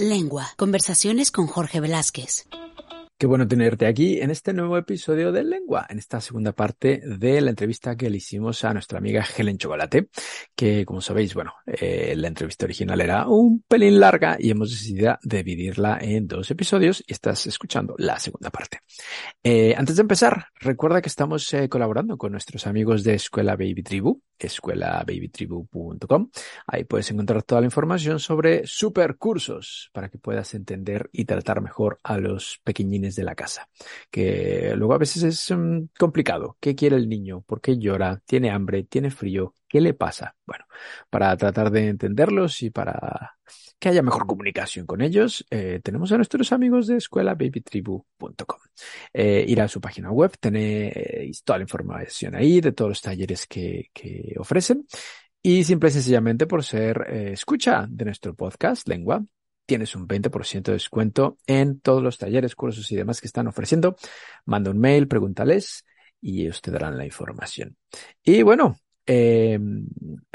Lengua. Conversaciones con Jorge Velázquez. Qué bueno tenerte aquí en este nuevo episodio de Lengua, en esta segunda parte de la entrevista que le hicimos a nuestra amiga Helen Chocolate, que como sabéis, bueno, eh, la entrevista original era un pelín larga y hemos decidido dividirla en dos episodios y estás escuchando la segunda parte. Eh, antes de empezar, recuerda que estamos eh, colaborando con nuestros amigos de Escuela Baby Tribu, escuelababytribu.com. Ahí puedes encontrar toda la información sobre super cursos para que puedas entender y tratar mejor a los pequeñines de la casa, que luego a veces es mm, complicado. ¿Qué quiere el niño? ¿Por qué llora? ¿Tiene hambre? ¿Tiene frío? ¿Qué le pasa? Bueno, para tratar de entenderlos y para que haya mejor comunicación con ellos, eh, tenemos a nuestros amigos de escuelababytribu.com. Eh, ir a su página web, tenéis toda la información ahí de todos los talleres que, que ofrecen. Y simple y sencillamente por ser eh, escucha de nuestro podcast, Lengua, tienes un 20% de descuento en todos los talleres, cursos y demás que están ofreciendo. Manda un mail, pregúntales y ellos te darán la información. Y bueno, eh,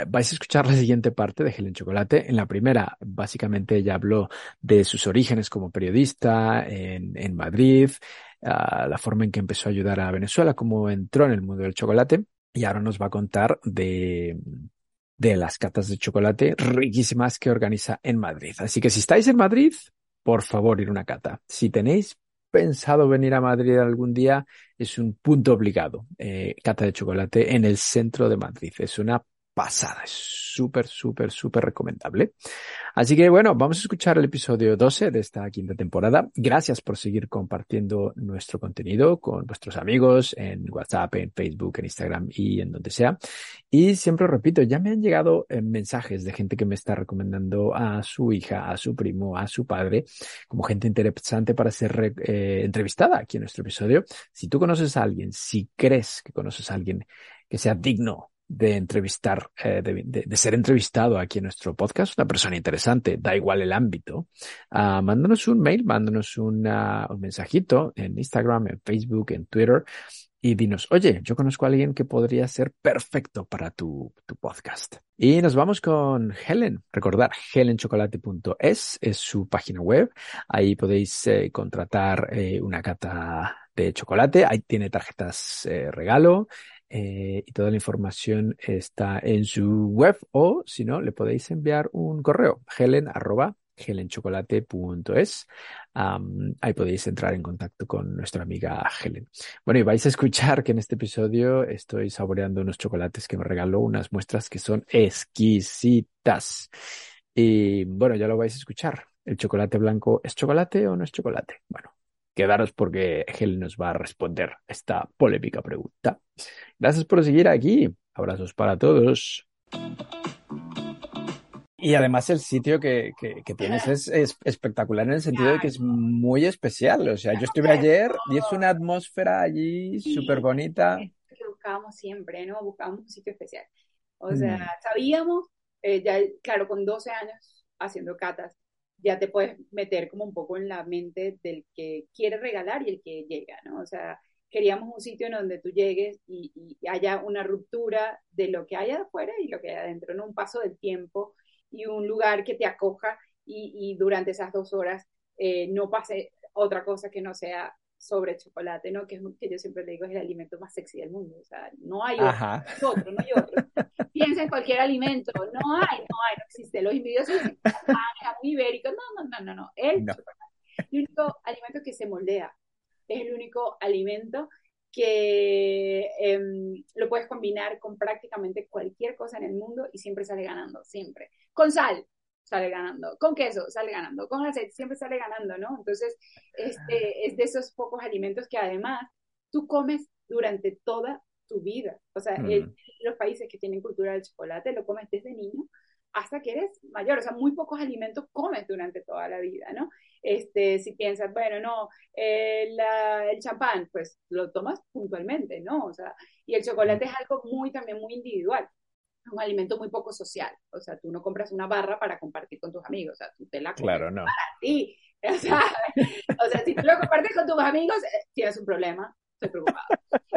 vais a escuchar la siguiente parte de Helen Chocolate. En la primera, básicamente ella habló de sus orígenes como periodista en, en Madrid, uh, la forma en que empezó a ayudar a Venezuela, cómo entró en el mundo del chocolate. Y ahora nos va a contar de de las catas de chocolate riquísimas que organiza en Madrid. Así que si estáis en Madrid, por favor, ir a una cata. Si tenéis pensado venir a Madrid algún día, es un punto obligado. Eh, cata de chocolate en el centro de Madrid. Es una pasada. Es súper, súper, súper recomendable. Así que bueno, vamos a escuchar el episodio 12 de esta quinta temporada. Gracias por seguir compartiendo nuestro contenido con vuestros amigos en WhatsApp, en Facebook, en Instagram y en donde sea. Y siempre repito, ya me han llegado eh, mensajes de gente que me está recomendando a su hija, a su primo, a su padre, como gente interesante para ser eh, entrevistada aquí en nuestro episodio. Si tú conoces a alguien, si crees que conoces a alguien que sea digno de entrevistar, eh, de, ser entrevistado aquí en nuestro podcast, una persona interesante, da igual el ámbito, uh, mándanos un mail, mándanos un mensajito en Instagram, en Facebook, en Twitter y dinos, oye, yo conozco a alguien que podría ser perfecto para tu, tu podcast. Y nos vamos con Helen. Recordar, helenchocolate.es es su página web. Ahí podéis eh, contratar eh, una cata de chocolate. Ahí tiene tarjetas regalo. Eh, y toda la información está en su web o si no, le podéis enviar un correo, helen arroba helenchocolate.es. Ahí podéis entrar en contacto con nuestra amiga Helen. Bueno, y vais a escuchar que en este episodio estoy saboreando unos chocolates que me regaló, unas muestras que son exquisitas. Y bueno, ya lo vais a escuchar. ¿El chocolate blanco es chocolate o no es chocolate? Bueno, quedaros porque Helen nos va a responder esta polémica pregunta. Gracias por seguir aquí. Abrazos para todos. Y además el sitio que, que, que tienes es, es, espectacular en el sentido de que es muy especial. O sea, yo estuve ayer y es una atmósfera allí súper bonita. Es que buscábamos siempre, ¿no? Buscábamos un sitio especial. O sea, mm. sabíamos, eh, ya, claro, con 12 años haciendo catas, ya te puedes meter como un poco en la mente del que quiere regalar y el que llega, ¿no? O sea, queríamos un sitio en donde tú llegues y, haya una ruptura de lo que hay afuera y lo que hay adentro, ¿no? Un paso del tiempo y un lugar que te acoja y, y durante esas dos horas eh, no pase otra cosa que no sea sobre chocolate, ¿no? Que, es, que yo siempre le digo es el alimento más sexy del mundo. O sea, no hay otro, otro, no hay otro. Piensa en cualquier alimento, no hay, no hay, no existe. Los envidiosos ah, muy ibérico, no, no, no, no, no. El no. chocolate. El único alimento que se moldea. Es el único alimento que eh, lo puedes combinar con prácticamente cualquier cosa en el mundo y siempre sale ganando, siempre. Con sal, sale ganando, con queso sale ganando, con aceite siempre sale ganando, ¿no? Entonces, este, es de esos pocos alimentos que además tú comes durante toda tu vida. O sea, mm. el, los países que tienen cultura del chocolate lo comes desde niño hasta que eres mayor. O sea, muy pocos alimentos comes durante toda la vida, ¿no? Este, si piensas, bueno, no, eh, la, el champán, pues lo tomas puntualmente, ¿no? O sea, y el chocolate es algo muy, también muy individual un alimento muy poco social. O sea, tú no compras una barra para compartir con tus amigos, o sea, tú te la compras claro, no. para ti. O sea, o sea, si tú lo compartes con tus amigos, eh, tienes un problema. estoy preocupada.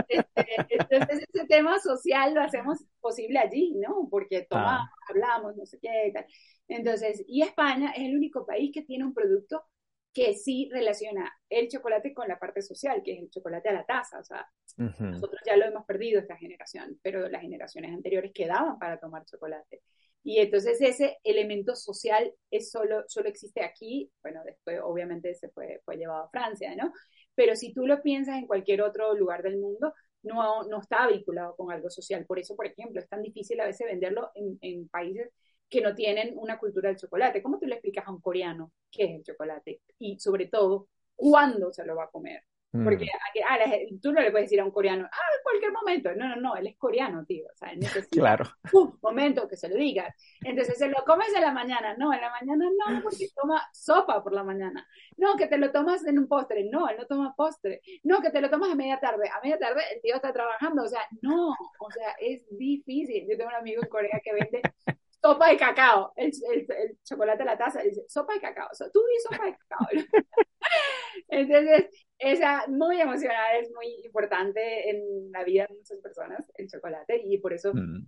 Este, entonces, ese tema social lo hacemos posible allí, ¿no? Porque tomamos, ah. hablamos, no sé qué y tal. Entonces, y España es el único país que tiene un producto que sí relaciona el chocolate con la parte social, que es el chocolate a la taza. O sea, nosotros ya lo hemos perdido esta generación, pero las generaciones anteriores quedaban para tomar chocolate. Y entonces ese elemento social es solo, solo existe aquí, bueno, después obviamente se fue, fue llevado a Francia, ¿no? Pero si tú lo piensas en cualquier otro lugar del mundo, no, no está vinculado con algo social. Por eso, por ejemplo, es tan difícil a veces venderlo en, en países que no tienen una cultura del chocolate. ¿Cómo tú le explicas a un coreano qué es el chocolate? Y sobre todo, ¿cuándo se lo va a comer? Porque mm. ah, tú no le puedes decir a un coreano, ah, en cualquier momento. No, no, no, él es coreano, tío. O sea, necesita claro. un momento que se lo digas. Entonces, ¿se lo comes en la mañana? No, en la mañana no, porque toma sopa por la mañana. No, que te lo tomas en un postre. No, él no toma postre. No, que te lo tomas a media tarde. A media tarde el tío está trabajando. O sea, no, o sea, es difícil. Yo tengo un amigo en Corea que vende sopa de cacao. El, el, chocolate a la taza dice, sopa de cacao. tú di sopa de cacao. Entonces, esa muy emocional, es muy importante en la vida de muchas personas, el chocolate, y por eso mm.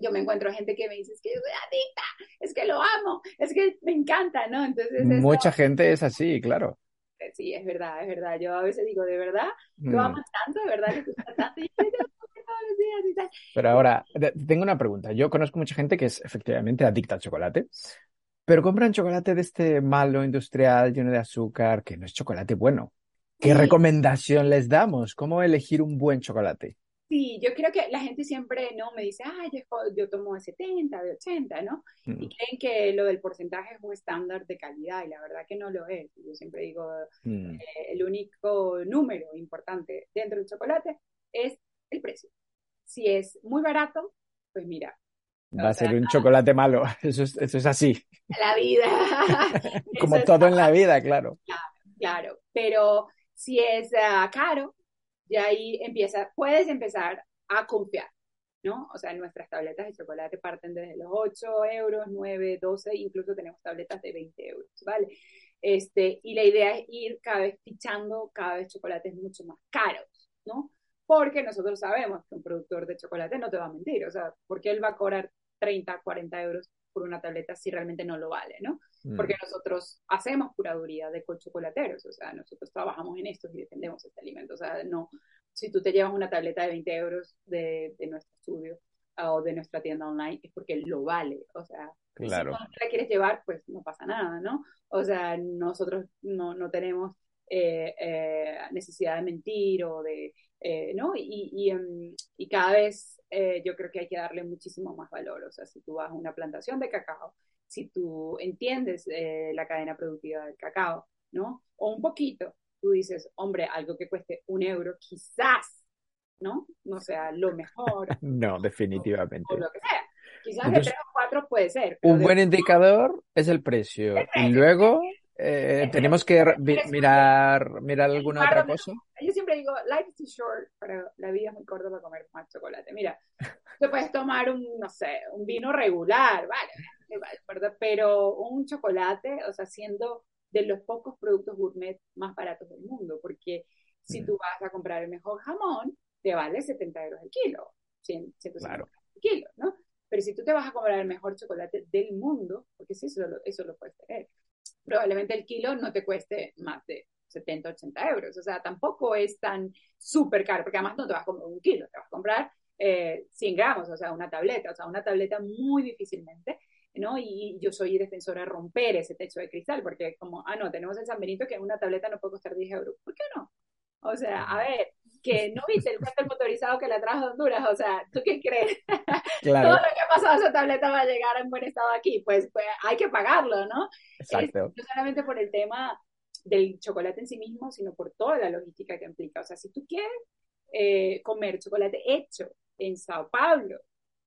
yo me encuentro gente que me dice, es que yo soy adicta, es que lo amo, es que me encanta, ¿no? Entonces... Mucha gente es así, claro. Sí, es verdad, es verdad. Yo a veces digo, ¿de verdad? ¿Lo mm. amas tanto? ¿De verdad le gusta tanto? Y yo, pero ahora, tengo una pregunta. Yo conozco mucha gente que es efectivamente adicta al chocolate, pero compran chocolate de este malo industrial lleno de azúcar, que no es chocolate bueno. ¿Qué recomendación les damos? ¿Cómo elegir un buen chocolate? Sí, yo creo que la gente siempre no me dice, ah, yo, tomo de 70, de 80, ¿no? Y mm. creen que lo del porcentaje es un estándar de calidad y la verdad que no lo es. Yo siempre digo, mm. eh, el único número importante dentro del chocolate es el precio. Si es muy barato, pues mira. Va a ser un chocolate malo, eso es, eso es así. La vida. Como todo en la vida, claro. Claro, claro. pero si es ah, caro, y ahí empieza, puedes empezar a confiar, ¿no? O sea, nuestras tabletas de chocolate parten desde los 8 euros, 9, 12, incluso tenemos tabletas de 20 euros, ¿vale? Este, y la idea es ir cada vez fichando cada vez chocolates mucho más caros, ¿no? Porque nosotros sabemos que un productor de chocolate no te va a mentir, o sea, porque él va a cobrar 30, 40 euros por una tableta si realmente no lo vale, ¿no? Mm. Porque nosotros hacemos curaduría de chocolateros, o sea, nosotros trabajamos en esto y defendemos este alimento, o sea, no, si tú te llevas una tableta de 20 euros de, de nuestro estudio ah, o de nuestra tienda online, es porque lo vale, o sea, claro. si no la quieres llevar, pues no pasa nada, ¿no? O sea, nosotros no, no tenemos eh, eh, necesidad de mentir o de eh, ¿no? Y, y, em, y, cada vez eh, yo creo que hay que darle muchísimo más valor. O sea, si tú vas a una plantación de cacao, si tú entiendes eh, la cadena productiva del cacao, ¿no? O un poquito, tú dices, hombre, algo que cueste un euro, quizás, ¿no? No sea lo mejor. no, definitivamente. O, lo que sea. Quizás de tres o cuatro puede ser. Un buen indicador es el precio. Y luego eh, tenemos que mirar, mirar alguna otra cosa. Yo siempre digo, life is too short, pero la vida es muy corta para comer más chocolate. Mira, tú puedes tomar un, no sé, un vino regular, vale, pero un chocolate, o sea, siendo de los pocos productos gourmet más baratos del mundo, porque si tú mm. vas a comprar el mejor jamón, te vale 70 euros el kilo, 100, 150 claro. el kilo, ¿no? Pero si tú te vas a comprar el mejor chocolate del mundo, porque sí, eso, eso lo puedes tener, probablemente el kilo no te cueste más de 70, 80 euros. O sea, tampoco es tan súper caro, porque además no te vas a comprar un kilo, te vas a comprar eh, 100 gramos, o sea, una tableta, o sea, una tableta muy difícilmente, ¿no? Y yo soy defensora de romper ese techo de cristal, porque como, ah, no, tenemos el San Benito que una tableta no puede costar 10 euros. ¿Por qué no? O sea, a ver, que no viste el cuento motorizado que la trajo de Honduras, o sea, ¿tú qué crees? Todo lo que ha pasado a esa tableta va a llegar en buen estado aquí, pues, pues hay que pagarlo, ¿no? Exacto. no solamente por el tema del chocolate en sí mismo, sino por toda la logística que implica. O sea, si tú quieres eh, comer chocolate hecho en Sao Paulo,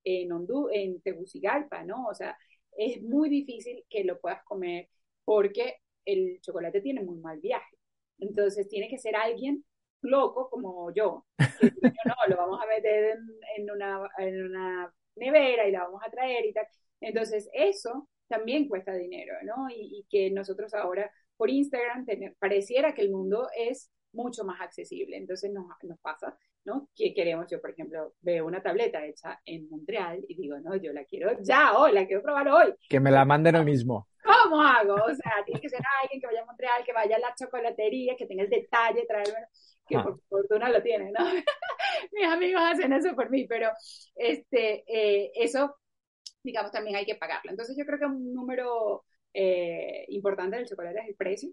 en Honduras, en Tegucigalpa, ¿no? O sea, es muy difícil que lo puedas comer porque el chocolate tiene muy mal viaje. Entonces tiene que ser alguien loco como yo. Que no, lo vamos a meter en, una, en una nevera y la vamos a traer y tal. Entonces eso también cuesta dinero, ¿no? Y, que nosotros ahora por Instagram pareciera que el mundo es mucho más accesible. Entonces nos, nos pasa, ¿no? Que queremos, yo por ejemplo, veo una tableta hecha en Montreal y digo, no, yo la quiero ya hoy, la quiero probar hoy. Que me la manden hoy mismo. ¿Cómo hago? O sea, tiene que ser alguien que vaya a Montreal, vaya a la chocolatería, que tenga el detalle, traerme, que Ah. por fortuna lo tiene, ¿no? Mis amigos hacen eso por mí, pero este, eh, eso, digamos, también hay que pagarlo. Entonces yo creo que un número eh, importante del chocolate es el precio.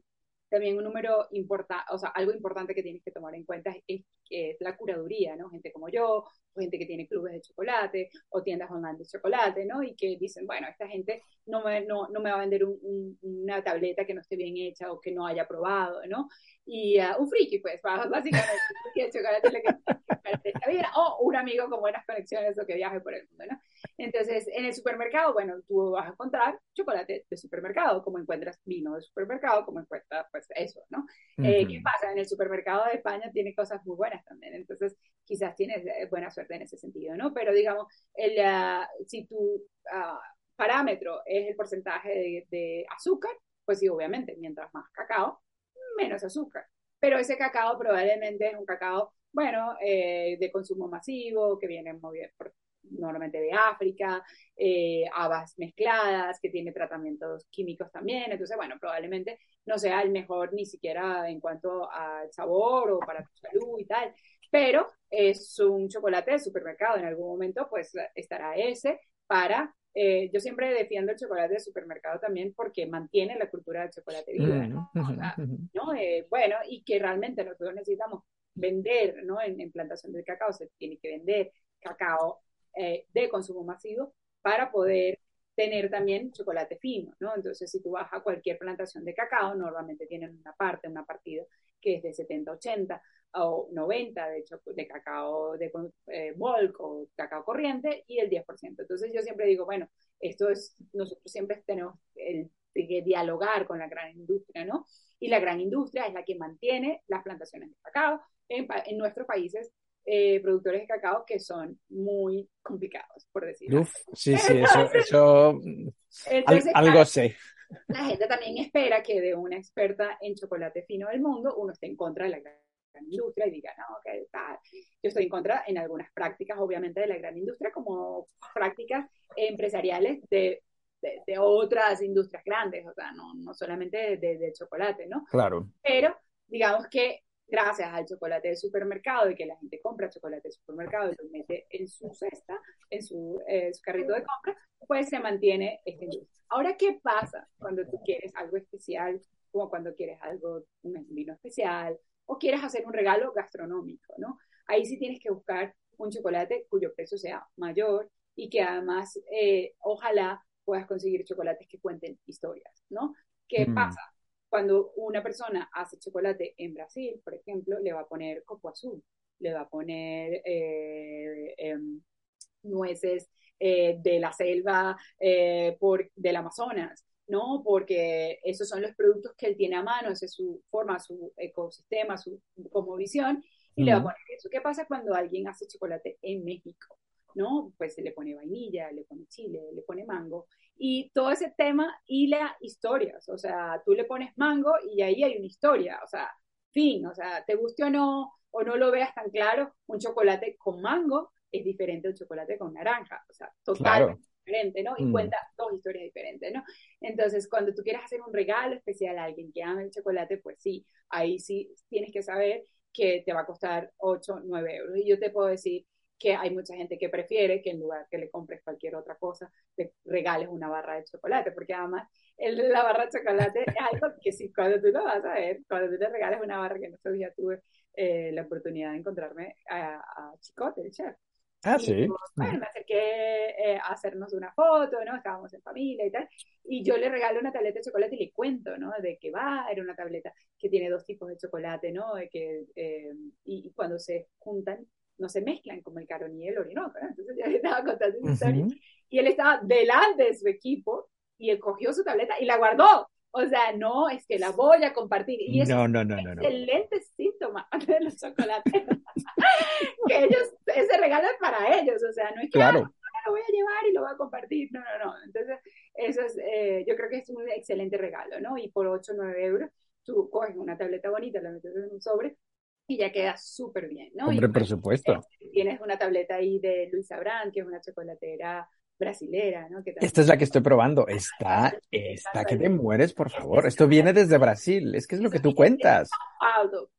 También un número importante, o sea, algo importante que tienes que tomar en cuenta es, es la curaduría, ¿no? Gente como yo, o gente que tiene clubes de chocolate, o tiendas online de chocolate, ¿no? Y que dicen, bueno, esta gente no me, no, no me va a vender un, un, una tableta que no esté bien hecha o que no haya probado, ¿no? Y uh, un friki, pues, básicamente, de chocolate lo que esta vida, o un amigo con buenas conexiones o que viaje por el mundo, ¿no? Entonces, en el supermercado, bueno, tú vas a encontrar chocolate de supermercado, como encuentras vino de supermercado, como encuentras, pues, eso, ¿no? Uh -huh. eh, ¿Qué pasa? En el supermercado de España tiene cosas muy buenas también, entonces quizás tienes buena suerte en ese sentido, ¿no? Pero digamos, el, uh, si tu uh, parámetro es el porcentaje de, de azúcar, pues sí, obviamente, mientras más cacao, menos azúcar. Pero ese cacao probablemente es un cacao, bueno, eh, de consumo masivo, que viene muy bien normalmente de África, eh, habas mezcladas, que tiene tratamientos químicos también. Entonces, bueno, probablemente no sea el mejor ni siquiera en cuanto al sabor o para tu salud y tal. Pero es un chocolate de supermercado. En algún momento, pues estará ese para eh, yo siempre defiendo el chocolate de supermercado también porque mantiene la cultura del chocolate viva, ¿no? O sea, ¿no? Eh, bueno, y que realmente nosotros necesitamos vender, ¿no? En, en, plantación de cacao se tiene que vender cacao eh, de consumo masivo para poder tener también chocolate fino, ¿no? Entonces, si tú vas a cualquier plantación de cacao, normalmente tienen una parte, una partida que es de 70, 80 o 90 de de cacao de eh, bulk o cacao corriente y el 10%. Entonces yo siempre digo, bueno, esto es, nosotros siempre tenemos el, que dialogar con la gran industria, ¿no? Y la gran industria es la que mantiene las plantaciones de cacao en, en nuestros países eh, productores de cacao que son muy complicados, por decirlo. Uf, sí, sí, eso, eso Entonces, al, algo sé. La gente también espera que de una experta en chocolate fino del mundo uno esté en contra de la gran industria y diga, no, que tal. Yo estoy en contra en algunas prácticas, obviamente, de la gran industria, como prácticas empresariales de, de, de otras industrias grandes, o sea, no, no solamente de, de, chocolate, ¿no? Claro. Pero, digamos que gracias al chocolate de supermercado y que la gente compra chocolate de supermercado y lo mete en su cesta, en su, eh, su carrito de compra, pues se mantiene esta industria. Ahora, ¿qué pasa cuando tú quieres algo especial, como cuando quieres algo, un vino especial, o quieres hacer un regalo gastronómico, ¿no? Ahí sí tienes que buscar un chocolate cuyo precio sea mayor y que además, eh, ojalá puedas conseguir chocolates que cuenten historias, ¿no? ¿Qué mm. pasa? Cuando una persona hace chocolate en Brasil, por ejemplo, le va a poner copo azul, le va a poner eh, eh, nueces eh, de la selva por, del Amazonas, ¿no? Porque esos son los productos que él tiene a mano, esa es su forma, su ecosistema, su como visión, y le va a poner eso. ¿Qué pasa cuando alguien hace chocolate en México? ¿no? Pues se le pone vainilla, le pone chile, le pone mango, y todo ese tema hila historias, o sea, tú le pones mango y ahí hay una historia, o sea, fin, o sea, te guste o no, o no lo veas tan claro, un chocolate con mango es diferente a un chocolate con naranja, o sea, claro. Diferente, ¿no? Y mm. cuenta dos historias diferentes, ¿no? Entonces, cuando tú quieres hacer un regalo especial a alguien que ama el chocolate, pues sí, ahí sí tienes que saber que te va a costar 8, 9 euros. Y yo te puedo decir que hay mucha gente que prefiere que en lugar que le compres cualquier otra cosa, le regales una barra de chocolate, porque además el, la barra de chocolate es algo que si cuando tú lo vas a ver, cuando tú le regales una barra, que en estos días tuve eh, la oportunidad de encontrarme a, a Chicote, el chef. Ah, y, sí. Bueno, me acerqué eh, a hacernos una foto, ¿no? Estábamos en familia y tal. Y yo le regalo una tableta de chocolate y le cuento, ¿no? De que va, era una tableta que tiene dos tipos de chocolate, ¿no? De que, eh, y, y, cuando se juntan, no se mezclan como el Caroní y el Orinoco, ¿no? Entonces yo le estaba contando historia. Uh -huh. Y él estaba delante de su equipo y él cogió su tableta y la guardó. O sea, no, es que la voy a compartir. Y eso no, no, no, es un excelente síntoma de los chocolates. que ellos, ese regalo es para ellos. O sea, no es que Claro. ah, lo voy a llevar y lo voy a compartir. No, no, no. Entonces, eso es, eh, yo creo que es un excelente regalo, ¿no? Y por 8 o 9 euros, tú coges una tableta bonita, la metes en un sobre y ya queda súper bien, ¿no? Hombre, y, por supuesto. Tienes una tableta ahí de Luisa Brand, que es una chocolatera brasilera, ¿no? Que Esta es la que estoy probando. Está, está que te mueres, por favor. Esto viene desde Brasil. Es que es lo que tú cuentas.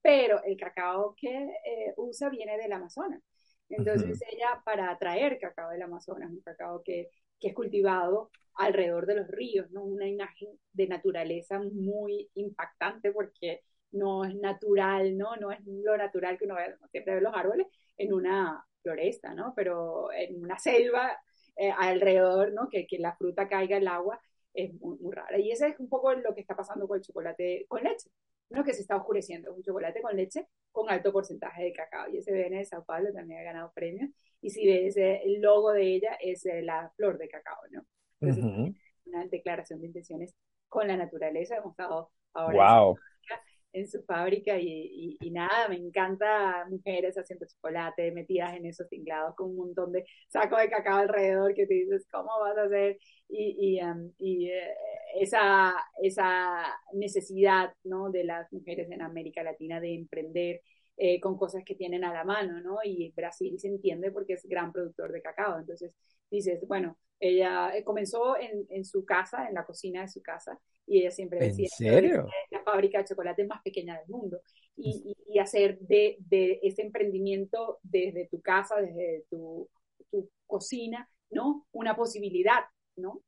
Pero el cacao que eh, usa viene del Amazonas. Entonces ella, para traer cacao del Amazonas, un cacao que, que es cultivado alrededor de los ríos, ¿no? Una imagen de naturaleza muy impactante porque no es natural, ¿no? No es lo natural que uno ve, siempre ve los árboles en una floresta, ¿no? Pero en una selva eh, alrededor, ¿no? Que, que, la fruta caiga el agua es muy, muy, rara. Y eso es un poco lo que está pasando con el chocolate con leche, ¿no? Que se está oscureciendo. Es un chocolate con leche con alto porcentaje de cacao. Y ese viene de Sao Paulo, también ha ganado premios. Y si ves, el logo de ella es eh, la flor de cacao, ¿no? Entonces, una declaración de intenciones con la naturaleza. Hemos estado ahora wow. En, su fábrica y, y, nada, me encanta mujeres haciendo chocolate, metidas en esos tinglados con un montón de sacos de cacao alrededor que te dices, ¿cómo vas a hacer? Y, y, um, y esa, esa necesidad ¿no? de las mujeres en América Latina de emprender eh, con cosas que tienen a la mano, ¿no? Y Brasil se entiende porque es gran productor de cacao. Entonces dices, bueno, ella eh, comenzó en, en, su casa, en la cocina de su casa, y ella siempre decía, ¿En serio? la fábrica de chocolate más pequeña del mundo. Y, y, y hacer de, de, ese emprendimiento desde tu casa, desde tu, tu cocina, ¿no? Una posibilidad, ¿no?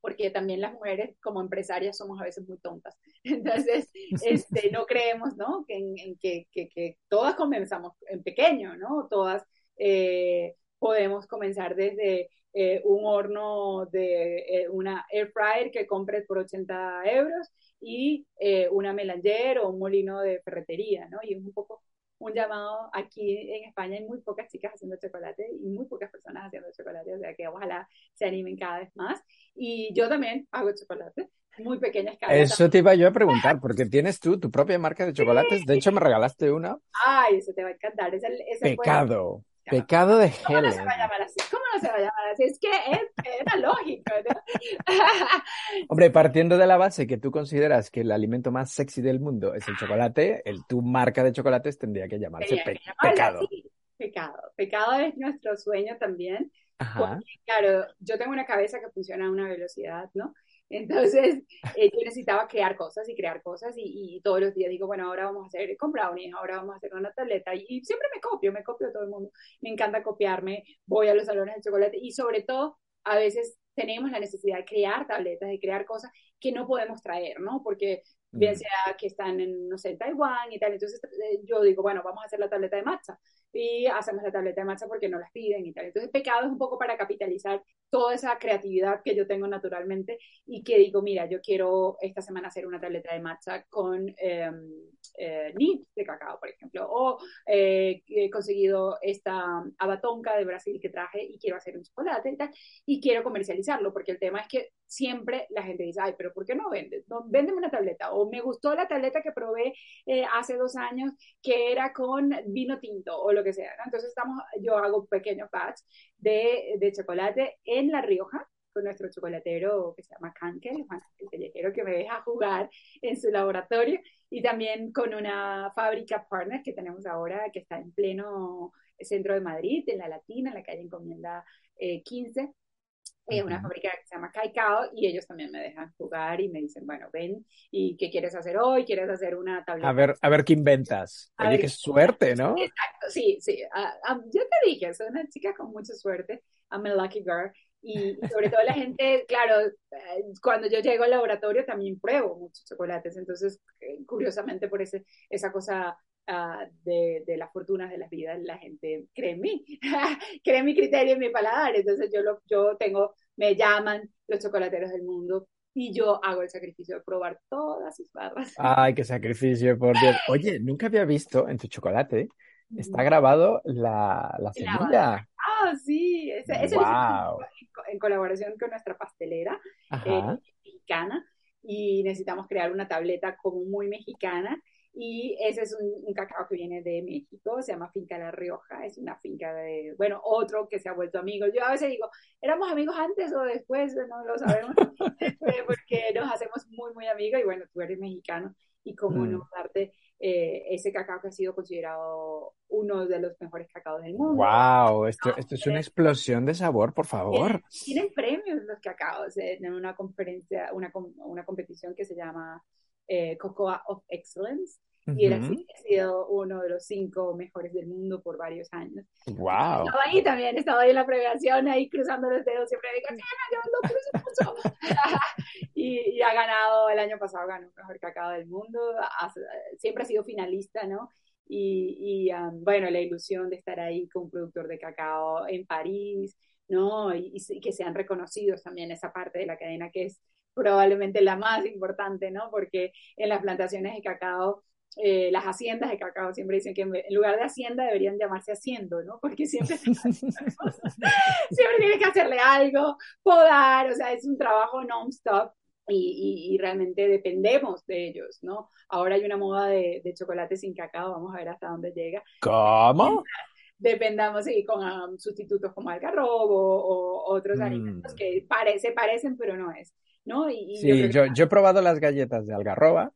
porque también las mujeres como empresarias somos a veces muy tontas. Entonces, este, no creemos, ¿no? Que, en, en que, que, que, todas comenzamos en pequeño, ¿no? Todas eh, podemos comenzar desde eh, un horno de eh, una air fryer que compres por 80 euros y eh, una melanger o un molino de ferretería, ¿no? Y es un poco un llamado aquí en España hay muy pocas chicas haciendo chocolate y muy pocas personas haciendo chocolate, o sea que ojalá se animen cada vez más. Y yo también hago chocolate, muy pequeña escala. Eso te iba yo a preguntar, porque tienes tú tu propia marca de chocolates, de hecho me regalaste una. Ay, eso te va a encantar. Es el, es Pecado. Pecado de ¿Cómo no Helen. se va a llamar así? ¿Cómo no se va a llamar así? Es que es, era lógico, ¿no? Hombre, partiendo de la base que tú consideras que el alimento más sexy del mundo es el chocolate, el, tu marca de chocolates tendría que llamarse pe que Pecado. así, Pecado. Pecado es nuestro sueño también. Ajá. Porque, claro, yo tengo una cabeza que funciona a una velocidad, ¿no? Entonces, eh, yo necesitaba crear cosas y crear cosas y, y, todos los días digo, bueno, ahora vamos a hacer con brownies, ahora vamos a hacer una tableta y, siempre me copio, me copio a todo el mundo. Me encanta copiarme, voy a los salones de chocolate y sobre todo, a veces tenemos la necesidad de crear tabletas, de crear cosas que no podemos traer, ¿no? Porque bien sea que están en, no sé, en Taiwán y tal, entonces eh, yo digo, bueno, vamos a hacer la tableta de matcha y hacemos la tableta de matcha porque no las piden y tal. Entonces, pecado es un poco para capitalizar toda esa creatividad que yo tengo naturalmente y que digo, mira, yo quiero esta semana hacer una tableta de matcha con eh, eh, de cacao, por ejemplo, o eh, he conseguido esta abatonca de Brasil que traje y quiero hacer un chocolate y tal, y quiero comercializarlo, porque el tema es que siempre la gente dice, ay, pero ¿por qué no vendes? No, véndeme una tableta, o me gustó la tableta que probé eh, hace dos años que era con vino tinto, o lo que sea. Entonces estamos, yo hago pequeños batch de, de chocolate en La Rioja, con nuestro chocolatero que se llama Kankel, el callejero que me deja jugar en su laboratorio, y también con una fábrica partner que tenemos ahora, que está en pleno centro de Madrid, en la Latina, en la calle Encomienda eh, 15, es una fábrica que se llama Caicao y ellos también me dejan jugar y me dicen, bueno, ven, ¿y qué quieres hacer hoy? ¿Quieres hacer una tableta? A ver, a ver qué inventas. A Oye, ver qué suerte, ¿no? Exacto, sí, sí. Uh, um, yo te dije, soy una chica con mucha suerte. I'm a lucky girl. Y, sobre todo la gente, claro, eh, cuando yo llego al laboratorio también pruebo muchos chocolates. Entonces, eh, curiosamente, por ese, esa cosa Uh, de, de, las fortunas de las vidas, la gente cree en mí, cree en mi criterio, en mi paladar. Entonces yo, lo, yo tengo, me llaman los chocolateros del mundo y yo hago el sacrificio de probar todas sus barras. Ay, qué sacrificio, por Dios. Oye, nunca había visto en tu chocolate, está grabado la, la semilla. Ah, sí, ese, ese wow. en, en, colaboración con nuestra pastelera eh, mexicana y necesitamos crear una tableta como muy mexicana y ese es un, un, cacao que viene de México, se llama Finca La Rioja, es una finca de, bueno, otro que se ha vuelto amigo. Yo a veces digo, ¿éramos amigos antes o después? No lo sabemos, porque nos hacemos muy, muy amigos y bueno, tú eres mexicano y cómo mm. no darte eh, ese cacao que ha sido considerado uno de los mejores cacaos del mundo. ¡Wow! Esto, esto es una explosión de sabor, por favor. Tienen, premios los cacaos en una conferencia, una, una competición que se llama eh, Cocoa of Excellence y él ha sido uno de los cinco mejores del mundo por varios años. ¡Wow! Estaba ahí también, estaba ahí en la premiación, ahí cruzando los dedos, siempre digo, sí, yo no cruzo y, y ha ganado, el año pasado ganó mejor cacao del mundo, siempre ha sido finalista, ¿no? Y, y bueno, la ilusión de estar ahí con un productor de cacao en París, ¿no? Y, y, que sean reconocidos también esa parte de la cadena que es probablemente la más importante, ¿no? Porque en las plantaciones de cacao eh, las haciendas de cacao siempre dicen que en lugar de hacienda deberían llamarse haciendo, ¿no? Porque siempre, siempre tienes que hacerle algo, podar, o sea, es un trabajo non-stop y, y, realmente dependemos de ellos, ¿no? Ahora hay una moda de, de, chocolate sin cacao, vamos a ver hasta dónde llega. ¿Cómo? Dependamos, sí, con um, sustitutos como algarrobo o otros mm. alimentos que parece, parecen, pero no es, ¿no? Y, sí, yo, yo he probado las galletas de algarroba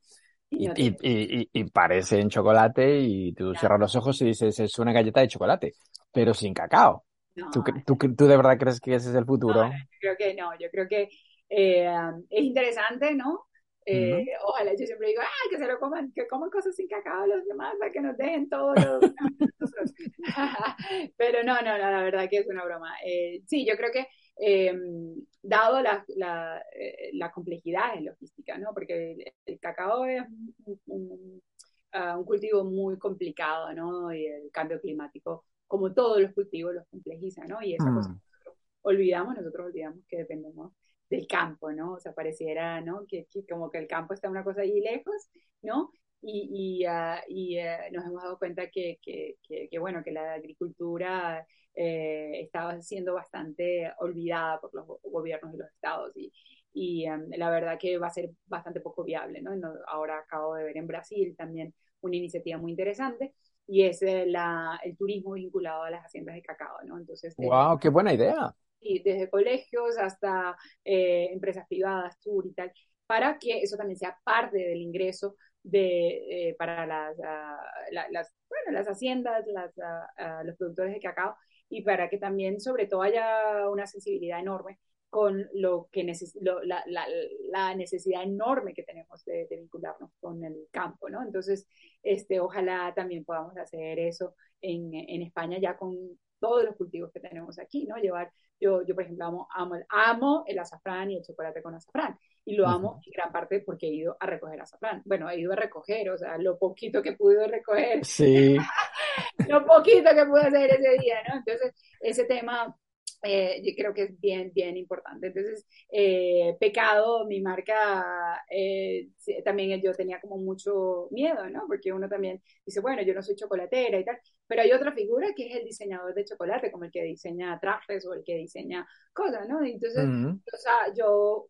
y, y, y, parece en chocolate y tú cierras los ojos y dices, es una galleta de chocolate, pero sin cacao. ¿Tú, tú, ¿Tú, de verdad crees que ese es el futuro? yo creo que no, yo creo que eh, es interesante, ¿no? Eh, Ojalá, yo siempre digo, ah, que se lo coman, que coman cosas sin cacao los demás para que nos dejen todo. Pero no, no, no, la verdad que es una broma. Eh, sí, yo creo que eh, dado la, la, eh, la, complejidad en logística, ¿no? Porque el, cacao es un, ah, un, cultivo muy complicado, ¿no? Y el cambio climático, como todos los cultivos, los complejiza, ¿no? Y esa cosa mm. nosotros olvidamos, nosotros olvidamos que dependemos del campo, ¿no? O sea, pareciera, ¿no? Que, como que el campo está una cosa ahí lejos, ¿no? Y, y, uh, y uh, nos hemos dado cuenta que, que, que, bueno, que la agricultura eh, estaba siendo bastante olvidada por los gobiernos y los estados y, y um, la verdad que va a ser bastante poco viable. ¿no? Ahora acabo de ver en Brasil también una iniciativa muy interesante y es eh, el turismo vinculado a las haciendas de cacao. ¿no? Entonces, ¡Wow! ¡Qué buena idea! Y desde colegios hasta eh, empresas privadas, tour y tal, para que eso también sea parte del ingreso de, eh, para las, uh, la, las, bueno, las haciendas, las, uh, los productores de cacao y para que también, sobre todo, haya una sensibilidad enorme con lo que la, la, la, necesidad enorme que tenemos de, de, vincularnos con el campo, ¿no? Entonces, este, ojalá también podamos hacer eso en, en España ya con todos los cultivos que tenemos aquí, ¿no? Llevar, yo, yo por ejemplo, amo, amo, amo el azafrán y el chocolate con azafrán, y lo amo en gran parte porque he ido a recoger azafrán. Bueno, he ido a recoger, o sea, lo poquito que pude recoger. Sí. lo poquito que pude hacer ese día, ¿no? Entonces, ese tema eh, yo creo que es bien, bien importante. Entonces, eh, Pecado, mi marca, eh, también yo tenía como mucho miedo, ¿no? Porque uno también dice, bueno, yo no soy chocolatera y tal, pero hay otra figura que es el diseñador de chocolate, como el que diseña trajes o el que diseña cosas, ¿no? Entonces, o sea, yo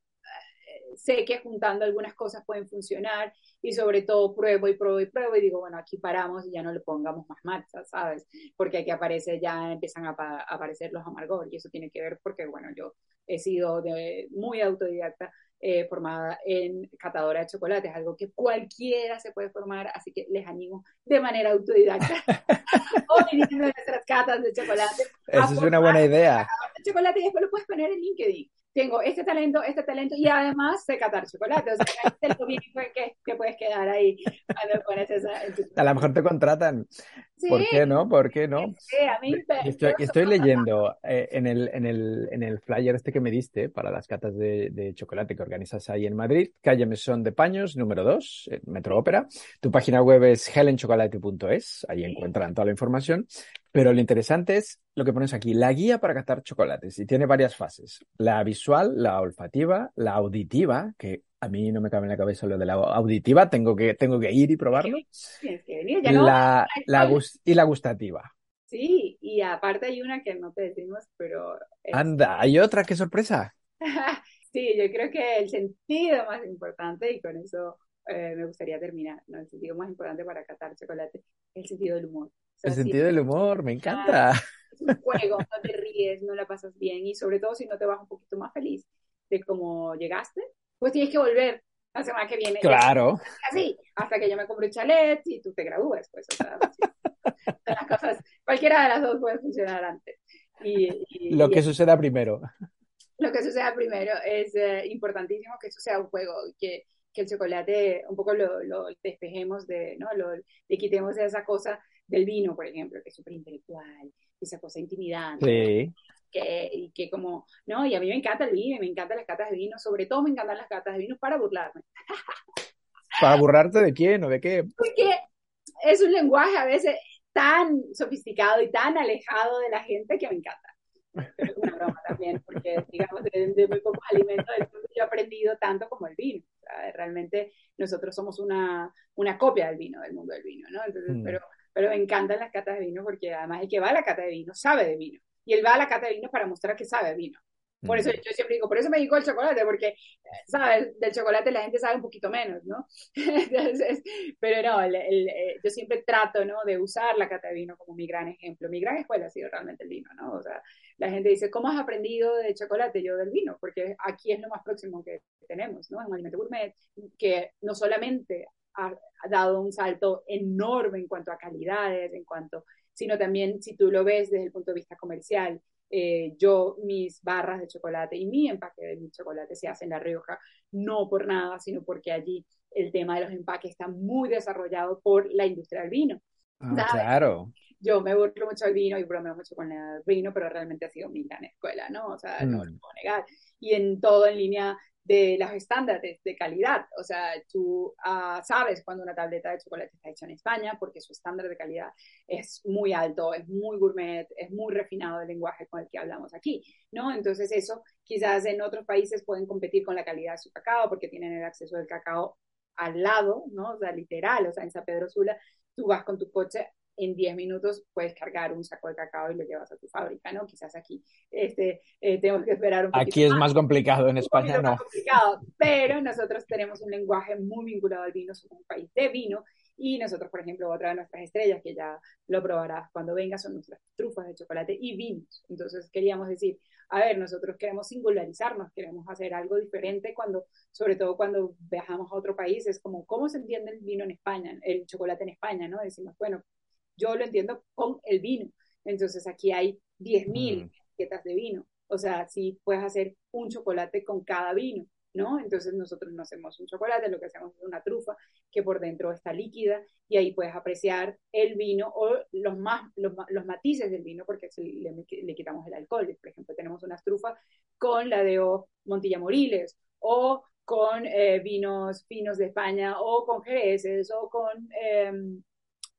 sé que juntando algunas cosas pueden funcionar y sobre todo pruebo y pruebo y pruebo y digo, bueno, aquí paramos y ya no le pongamos más marcha, ¿sabes? Porque aquí aparece, ya empiezan a, aparecer los amargor y eso tiene que ver porque, bueno, yo he sido de, muy autodidacta eh, formada en catadora de chocolate, es algo que cualquiera se puede formar, así que les animo de manera autodidacta o dirigiendo nuestras catas de chocolate. Esa es una buena idea. chocolate y después lo puedes poner en LinkedIn tengo este talento, este talento y además sé catar chocolate. O sea, es el que, que puedes quedar ahí cuando pones esa. A lo mejor te contratan. ¿Por qué no? ¿Por qué no? Sí, a mí estoy, estoy leyendo eh, en, el, en, el, en el flyer este que me diste para las catas de, de chocolate que organizas ahí en Madrid, calle Mesón de Paños, número 2, Metro Ópera. Tu página web es helenchocolate.es, ahí encuentran toda la información. Pero lo interesante es lo que pones aquí, la guía para catar chocolates. Y tiene varias fases. La visual, la olfativa, la auditiva, que a mí no me cabe en la cabeza lo de la auditiva, tengo que, tengo que ir y probarlo. la, y la gustativa. Sí, y aparte hay una que no te decimos, pero... Anda, ¿hay otra? ¡Qué sorpresa! sí, yo creo que el sentido más importante, y con eso eh, me gustaría terminar, ¿no? El sentido más importante para catar chocolate es el sentido del humor. el sentido del humor, me encanta. Es un juego, no te ríes, no la pasas bien y sobre todo si no te vas un poquito más feliz de cómo llegaste, pues tienes que volver la semana que viene. Claro. Así, hasta que yo me compre un chalet y tú te gradúes, pues. O sea, las cosas, cualquiera de las dos puede funcionar antes. Y, lo que suceda primero. Lo que suceda primero es eh, importantísimo que eso sea un juego, que, que el chocolate un poco lo, lo despejemos de, ¿no? Lo, le quitemos esa cosa del vino, por ejemplo, que es súper intelectual, esa cosa intimidante. Sí. Que, y que como, no, y a mí me encanta el vino, y me encantan las catas de vino, sobre todo me encantan las catas de vino para burlarme. ¿Para burlarte de quién o de qué? Porque es un lenguaje a veces tan sofisticado y tan alejado de la gente que me encanta. Pero es una broma también, porque digamos, de, muy pocos alimentos del mundo yo he aprendido tanto como el vino. realmente nosotros somos una, una copia del vino, del mundo del vino, ¿no? Entonces, mm. pero pero me encantan las catas de vino porque además el que va a la cata de vino sabe de vino. Y él va a la cata de vino para mostrar que sabe vino. Por eso yo siempre digo, por eso me digo el chocolate, porque, ¿sabes? Del chocolate la gente sabe un poquito menos, ¿no? pero no, eh, yo siempre trato, ¿no? De usar la cata de vino como mi gran ejemplo. Mi gran escuela ha sido realmente el vino, ¿no? O sea, la gente dice, ¿cómo has aprendido de chocolate? Yo del vino, porque aquí es lo más próximo que tenemos, ¿no? Es un alimento gourmet que no solamente ha, dado un salto enorme en cuanto a calidades, en cuanto, sino también si tú lo ves desde el punto de vista comercial. Eh, yo, mis barras de chocolate y mi empaque de mi chocolate se hacen en La Rioja, no por nada, sino porque allí el tema de los empaques está muy desarrollado por la industria del vino. Ah, claro. Yo me burlo mucho del vino y bromeo mucho con el vino, pero realmente ha sido mi gran escuela, ¿no? O sea, no mm. lo puedo negar. Y en todo en línea de los estándares de calidad. O sea, tú uh, sabes cuando una tableta de chocolate está hecha en España porque su estándar de calidad es muy alto, es muy gourmet, es muy refinado el lenguaje con el que hablamos aquí, ¿no? Entonces eso quizás en otros países pueden competir con la calidad de su cacao porque tienen el acceso del cacao al lado, ¿no? O sea, literal, o sea, en San Pedro Sula tú vas con tu coche en 10 minutos puedes cargar un saco de cacao y lo llevas a tu fábrica, ¿no? Quizás aquí este, eh, tenemos que esperar un poquito Aquí es más, complicado, en España no. complicado, pero nosotros tenemos un lenguaje muy vinculado al vino, somos un país de vino y nosotros, por ejemplo, otra de nuestras estrellas, que ya lo probarás cuando venga, son nuestras trufas de chocolate y vinos. Entonces queríamos decir, a ver, nosotros queremos singularizarnos, queremos hacer algo diferente cuando, sobre todo cuando viajamos a otro país, es como, ¿cómo se entiende el vino en España, el chocolate en España, ¿no? Decimos, bueno, yo lo entiendo con el vino. Entonces aquí hay 10.000 mm. etiquetas de vino. O sea, si puedes hacer un chocolate con cada vino, ¿no? Entonces nosotros no hacemos un chocolate, lo que hacemos es una trufa que por dentro está líquida y ahí puedes apreciar el vino o los, más, los, matices del vino porque le, quitamos el alcohol. Por ejemplo, tenemos una trufa con la de Montilla Moriles o con eh, vinos finos de España o con jereces o con... Em,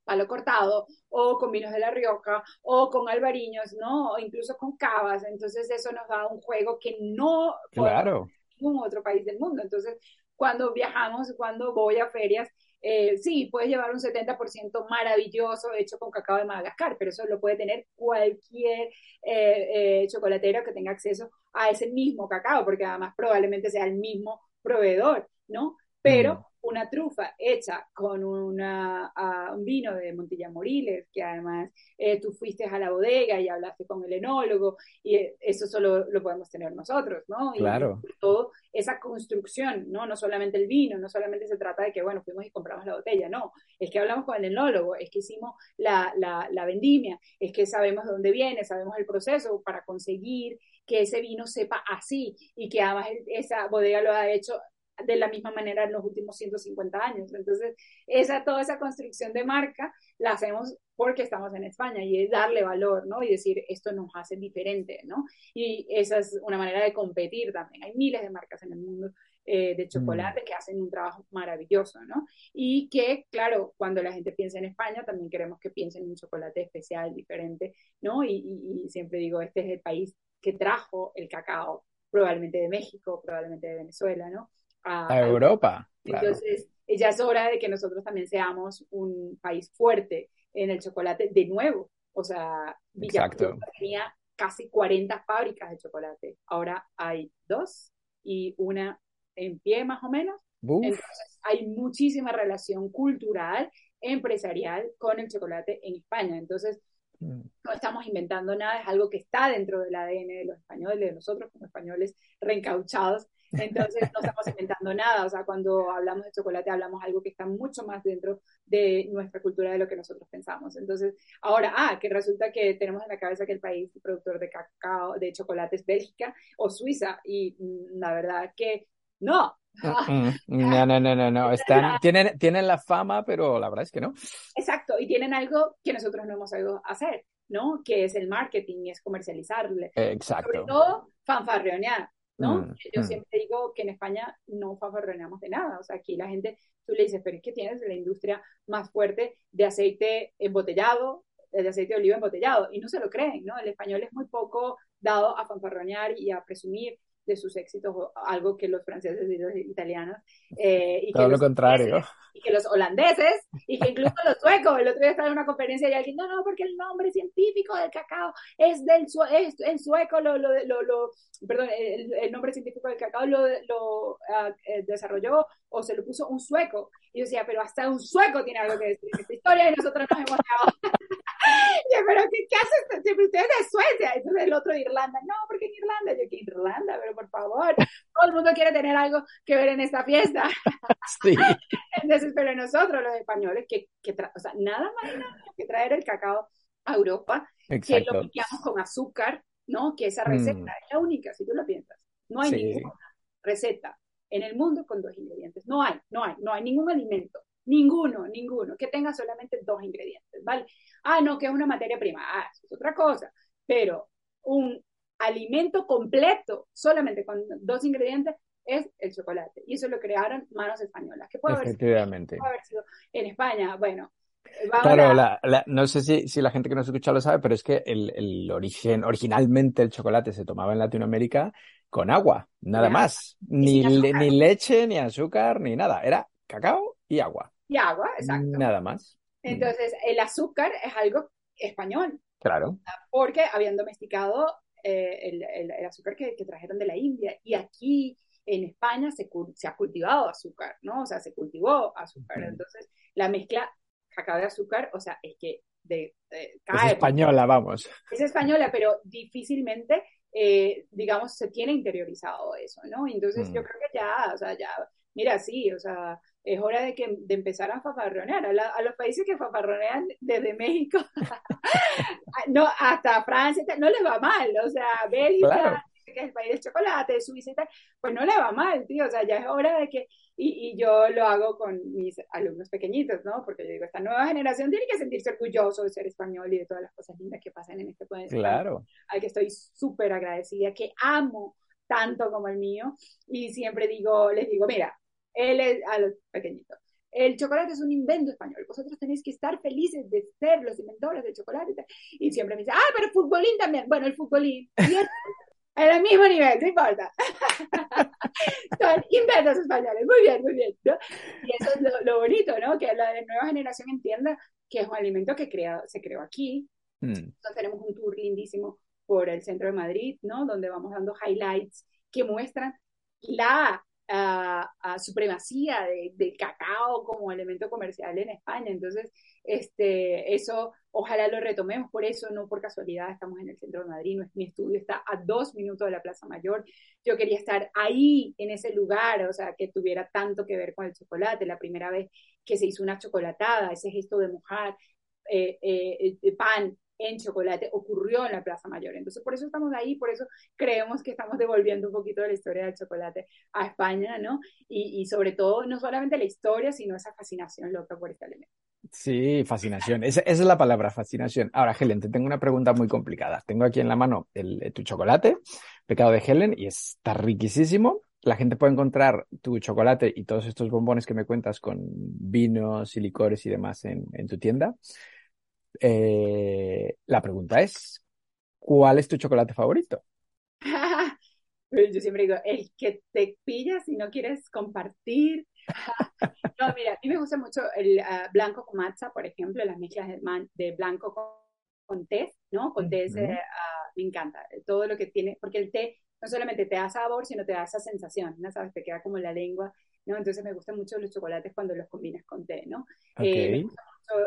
palo cortado, o con vinos de La Rioja, o con albariños, ¿no? O incluso con cavas. Entonces eso nos da un juego que no claro. en ningún otro país del mundo. Entonces, cuando viajamos, cuando voy a ferias, eh, sí, puedes llevar un 70% maravilloso hecho con cacao de Madagascar, pero eso lo puede tener cualquier eh, eh, chocolatero que tenga acceso a ese mismo cacao, porque además probablemente sea el mismo proveedor, ¿no? Pero mm una trufa hecha con una, un vino de Montilla Moriles, que además eh, tú fuiste a la bodega y hablaste con el enólogo, y eh, eso solo lo podemos tener nosotros, ¿no? Claro. Y todo esa construcción, ¿no? No solamente el vino, no solamente se trata de que, bueno, fuimos y compramos la botella, no, es que hablamos con el enólogo, es que hicimos la, la, la vendimia, es que sabemos de dónde viene, sabemos el proceso para conseguir que ese vino sepa así y que además esa bodega lo ha hecho de la misma manera en los últimos 150 años. Entonces, esa, toda esa construcción de marca la hacemos porque estamos en España y es darle valor, ¿no? Y decir, esto nos hace diferente, ¿no? Y esa es una manera de competir también. Hay miles de marcas en el mundo eh, de chocolate mm. que hacen un trabajo maravilloso, ¿no? Y que, claro, cuando la gente piensa en España, también queremos que piensen en un chocolate especial, diferente, ¿no? Y, y siempre digo, este es el país que trajo el cacao, probablemente de México, probablemente de Venezuela, ¿no? A, Europa. Entonces, ya es hora de que nosotros también seamos un país fuerte en el chocolate de nuevo. O sea, Exacto. tenía casi 40 fábricas de chocolate. Ahora hay dos y una en pie más o menos. Entonces, hay muchísima relación cultural, empresarial con el chocolate en España. Entonces, mm. no estamos inventando nada, es algo que está dentro del ADN de los españoles, de nosotros como españoles reencauchados Entonces no estamos inventando nada, o sea, cuando hablamos de chocolate hablamos algo que está mucho más dentro de nuestra cultura de lo que nosotros pensamos. Entonces, ahora, ah, que resulta que tenemos en la cabeza que el país productor de cacao, de chocolate es Bélgica o Suiza, y mm, la verdad que no, no, no, no, no, no. Están, tienen, tienen la fama, pero la verdad es que no. Exacto, y tienen algo que nosotros no hemos sabido hacer, ¿no? Que es el marketing, es comercializarle. Exacto. Sobre todo, fanfarronear, ¿no? Mm, Yo mm. siempre digo que en España no fanfarroneamos de nada, o sea, aquí la gente, tú le dices, pero es que tienes la industria más fuerte de aceite embotellado, de aceite de oliva embotellado, y no se lo creen, ¿no? El español es muy poco dado a fanfarronear y a presumir de sus éxitos, algo que los franceses y los italianos. eh, y que Todo lo los contrario. ingleses, Y que los holandeses, y que incluso los suecos. El otro día estaba en una conferencia y alguien, no, no, porque el nombre científico del cacao es del sue es, en sueco, lo, lo, lo, lo perdón, el, el, nombre científico del cacao lo, lo uh, desarrolló o se lo puso un sueco. Y yo decía, pero hasta un sueco tiene algo que decir en esta historia y nosotros nos hemos quedado. yo, pero ¿qué, qué haces? Siempre ustedes de Suecia. Entonces el otro de Irlanda, no, porque en Irlanda, yo que Irlanda, pero por favor, todo el mundo quiere tener algo que ver en esta fiesta. Sí. Entonces, pero nosotros los españoles, que, que o sea, nada más nada que traer el cacao a Europa, Exacto. que lo picamos con azúcar, ¿no? Que esa receta Mm. es la única, si tú lo piensas. No hay Sí. ninguna receta en el mundo con dos ingredientes. No hay, no hay, no hay ningún alimento. Ninguno, ninguno, que tenga solamente dos ingredientes, ¿vale? Ah, no, que es una materia prima. Ah, eso es otra cosa. Pero un alimento completo solamente con dos ingredientes es el chocolate. Y eso lo crearon manos españolas. ¿Qué puede haber, sido, Efectivamente. puede haber sido en España? Bueno, vamos Claro, a- la, la- no sé si, si la gente que nos escucha lo sabe, pero es que el, el origen, originalmente el chocolate se tomaba en Latinoamérica con agua, nada más. Ni, le- ni leche, ni azúcar, ni nada. Era cacao y agua. y agua, exacto. Nada más. Entonces, el azúcar es algo español, Claro. porque habían domesticado eh, el, el- el azúcar que, que trajeron de la India. Y aquí en España se, se ha cultivado azúcar, ¿no? O sea, se cultivó azúcar. Ujú. Entonces, la mezcla cacao de azúcar, o sea, es que de, de- Es cae. española, vamos. Es española, pero difícilmente, eh, digamos, se tiene interiorizado eso, ¿no? Entonces, Mm. yo creo que ya, o sea, ya, mira, sí, o sea, es hora de que de empezar a fafarronear a, la- a los países que fafarronean desde México no, hasta Francia, no les va mal, o sea, Bélgica, Claro. que es el país del chocolate, Suiza y tal, pues no le va mal, tío, o sea, ya es hora de que, y, y yo lo hago con mis alumnos pequeñitos, ¿no? Porque yo digo, esta nueva generación tiene que sentirse orgulloso de ser español y de todas las cosas lindas que pasan en este país, Claro. al que estoy súper agradecida, que amo tanto como el mío, y siempre digo, les digo, mira, él es a los pequeñitos. El chocolate es un invento español. Vosotros tenéis que estar felices de ser los inventores del chocolate. y siempre me dicen, ah, pero el futbolín también. Bueno, el futbolín. En el mismo nivel, no importa. Son inventos españoles. Muy bien, muy bien. ¿no? Y eso es lo, lo bonito, ¿no? Que la nueva generación entienda que es un alimento que crea, se creó aquí, Mm. entonces tenemos un tour lindísimo por el centro de Madrid, ¿no? Donde vamos dando highlights que muestran la ah, supremacía de- del cacao como elemento comercial en España. Entonces, este, eso ojalá lo retomemos. Por eso, no por casualidad, estamos en el centro de Madrid. Mi estudio está a dos minutos de la Plaza Mayor. Yo quería estar ahí, en ese lugar, o sea, que tuviera tanto que ver con el chocolate. La primera vez que se hizo una chocolatada, ese gesto de mojar eh, eh, eh, pan en chocolate ocurrió en la Plaza Mayor. Entonces, por eso estamos ahí, por eso creemos que estamos devolviendo un poquito de la historia del chocolate a España, ¿no? Y, sobre todo, no solamente la historia, sino esa fascinación loca por este elemento. Sí, fascinación. Esa, es la palabra, fascinación. Ahora, Helen, te tengo una pregunta muy complicada. Tengo aquí en la mano eh, tu chocolate, pecado de Helen, y está riquísimo. La gente puede encontrar tu chocolate y todos estos bombones que me cuentas con vinos y licores y demás en tu tienda. Eh, la pregunta es, ¿cuál es tu chocolate favorito? Yo siempre digo, el que te pillas si no quieres compartir. No, mira, a mí me gusta mucho el uh, blanco con matza, por ejemplo, las mezclas de, man, de blanco con, con, té, ¿no? Con té, uh -huh. uh, me encanta. Todo lo que tiene, porque el té no solamente te da sabor, sino te da esa sensación, ¿no? ¿Sabes? Te queda como la lengua, ¿no? Entonces me gustan mucho los chocolates cuando los combinas con té, ¿no? Okay. Eh, me gusta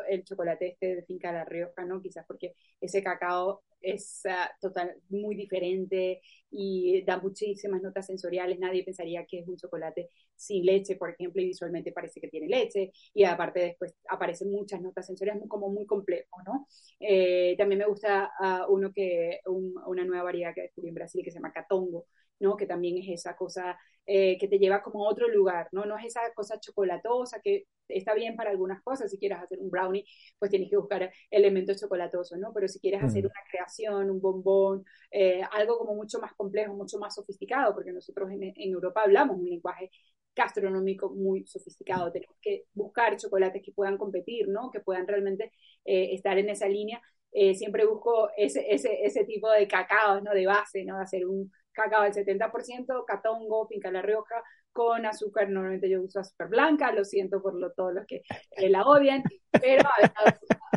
el chocolate este de Finca La Rioja, ¿no? Quizás porque ese cacao es uh, total, muy diferente y da muchísimas notas sensoriales. Nadie pensaría que es un chocolate sin leche, por ejemplo, y visualmente parece que tiene leche. Y aparte después aparecen muchas notas sensoriales, como muy complejo, ¿no? Eh, también me gusta uh, uno que, un, una nueva variedad que descubrí en Brasil que se llama Catongo, ¿no? Que también es esa cosa eh, que te lleva como a otro lugar, ¿no? No es esa cosa chocolatosa que está bien para algunas cosas, si quieres hacer un brownie, pues tienes que buscar elementos chocolatosos, ¿no? Pero si quieres hacer una creación, un bombón, eh, algo como mucho más complejo, mucho más sofisticado, porque nosotros en, en Europa hablamos un lenguaje gastronómico muy sofisticado. Tenemos que buscar chocolates que puedan competir, ¿no? Que puedan realmente eh, estar en esa línea. Eh, siempre busco ese, ese, ese tipo de cacao, ¿no? De base, ¿no? Hacer un cacao al 70%, catongo, finca la rioja, con azúcar. Normalmente yo uso azúcar blanca, lo siento por lo, todos los que eh, la odian, pero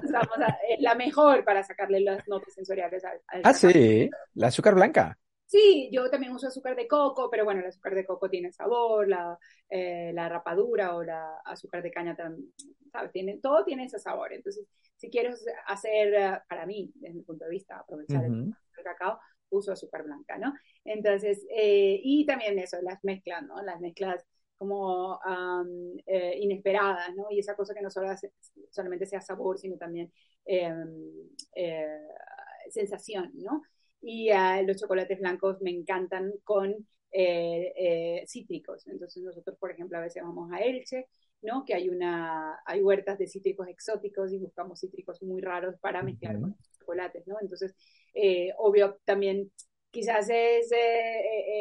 es la mejor para sacarle las notas sensoriales al, al Ah, sí, la azúcar blanca. Sí, yo también uso azúcar de coco, pero bueno, el azúcar de coco tiene sabor, la, eh, la rapadura o la azúcar de caña también, ¿sabes? Tiene, todo tiene ese sabor. Entonces, si quieres hacer, uh, para mí, desde mi punto de vista, aprovechar uh -huh. el, el, cacao, uso azúcar blanca, ¿no? Entonces, eh, y también eso, las mezclas, ¿no? Las mezclas como um, eh, inesperadas, ¿no? Y esa cosa que no solo hace, solamente sea sabor, sino también sensación, ¿no? y uh, los chocolates blancos me encantan con eh, eh, cítricos. Entonces nosotros, por ejemplo, a veces vamos a Elche, ¿no? Que hay una, hay huertas de cítricos exóticos y buscamos cítricos muy raros para mezclar uh -huh. con los chocolates, ¿no? Entonces, eh, obvio, también quizás es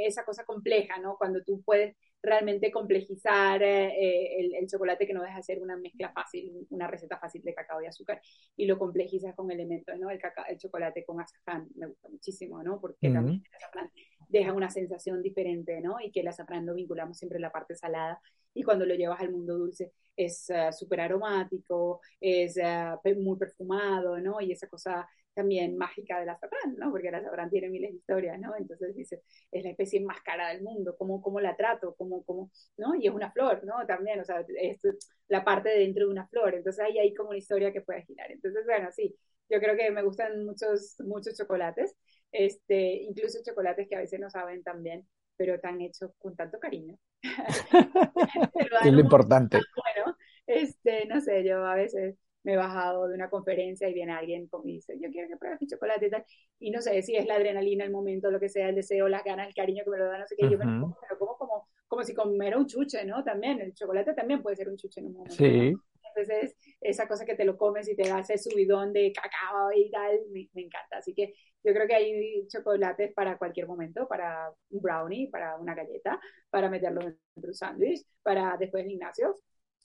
esa cosa compleja, ¿no? Cuando tú puedes realmente complejizar eh, el, el, chocolate que no deja de ser una mezcla fácil, una receta fácil de cacao y azúcar, y lo complejizas con elementos, ¿no? El, cacao, el chocolate con azafrán me gusta muchísimo, ¿no? Porque uh -huh. también el azafrán deja una sensación diferente, ¿no? Y que el azafrán lo vinculamos siempre en la parte salada, y cuando lo llevas al mundo dulce es uh, súper aromático, es uh, muy perfumado, ¿no? Y esa cosa también mágica del azafrán, ¿no? Porque el azafrán tiene miles de historias, ¿no? Entonces dice, es la especie más cara del mundo, ¿cómo, cómo la trato? ¿Cómo, cómo, ¿no? Y es una flor, ¿no? También, o sea, es la parte de dentro de una flor, entonces ahí hay como una historia que puede girar. Entonces, bueno, sí, yo creo que me gustan muchos, muchos chocolates, este, incluso chocolates que a veces no saben tan bien, pero están hechos con tanto cariño. es lo importante. Bueno, este, no sé, yo a veces me he bajado de una conferencia y viene alguien y dice, yo quiero que pruebes mi chocolate y tal, y no sé si es la adrenalina, el momento, lo que sea, el deseo, las ganas, el cariño que me lo da, no sé qué, uh -huh. yo me lo como, pero como, como, como si comiera un chuche, ¿no? También, el chocolate también puede ser un chuche en un momento. Sí. ¿no? Entonces, esa cosa que te lo comes y te da ese subidón de cacao y tal, me, me encanta. Así que yo creo que hay chocolates para cualquier momento, para un brownie, para una galleta, para meterlo en un sándwich, para después de Ignacio,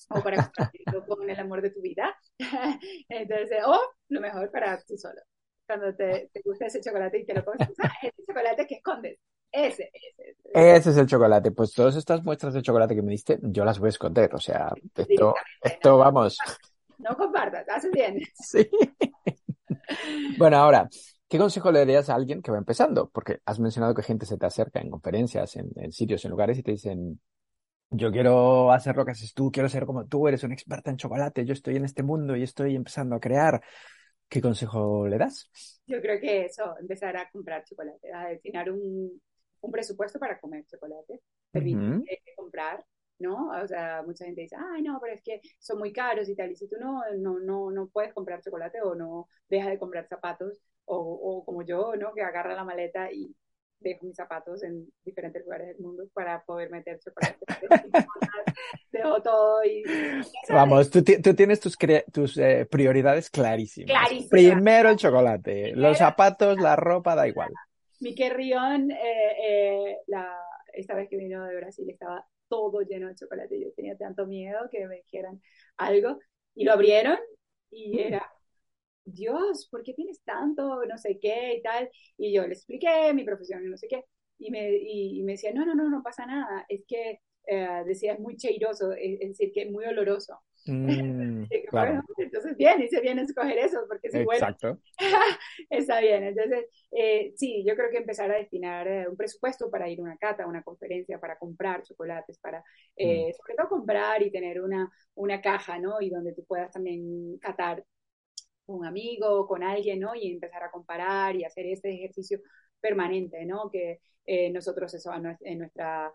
o para compartirlo con el amor de tu vida. Entonces, o lo mejor para tú solo. Cuando te, te gusta ese chocolate y te lo comes, ah, ese chocolate que escondes. Ese, ese, ese. Ese es el chocolate. Pues todas estas muestras de chocolate que me diste, yo las voy a esconder. O sea, esto, esto no, vamos. No compartas, haces bien. Sí. Bueno, ahora, ¿qué consejo le darías a alguien que va empezando? Porque has mencionado que gente se te acerca en conferencias, en, en sitios, en lugares y te dicen, yo quiero hacer lo que haces tú, quiero ser como tú, eres una experta en chocolate, yo estoy en este mundo y estoy empezando a crear. ¿Qué consejo le das? Yo creo que eso, empezar a comprar chocolate, a destinar un, un presupuesto para comer chocolate, permitir uh -huh. comprar, ¿no? O sea, mucha gente dice, ay, no, pero es que son muy caros y tal, y si tú no, no, no, no puedes comprar chocolate o no dejas de comprar zapatos, o, o como yo, ¿no? Que agarra la maleta y dejo mis zapatos en diferentes lugares del mundo para poder meter chocolate. dejo todo y... Vamos, tú, tú tienes tus, tus eh, prioridades clarísimas. Clarísimas. Primero el chocolate, los zapatos, la ropa, da igual. Mi Rion, eh, eh, la, esta vez que vino de Brasil, estaba todo lleno de chocolate. Yo tenía tanto miedo que me dijeran algo y lo abrieron y era Dios, ¿por qué tienes tanto? No sé qué y tal. Y yo le expliqué mi profesión y no sé qué. Y me, y, y me decía, no, no, no, no pasa nada. Es que, eh, decía, es muy cheiroso, es, es, decir, que es muy oloroso. Mm, claro. entonces bien, hice bien escoger eso, porque si Exacto. bueno, está bien. Entonces, eh, sí, yo creo que empezar a destinar eh, un presupuesto para ir a una cata, a una conferencia, para comprar chocolates, para, eh, mm. sobre todo comprar y tener una, una caja, ¿no? Y donde tú puedas también catar un amigo, con alguien, ¿no? Y empezar a comparar y hacer este ejercicio permanente, ¿no? Que eh, nosotros eso en nuestra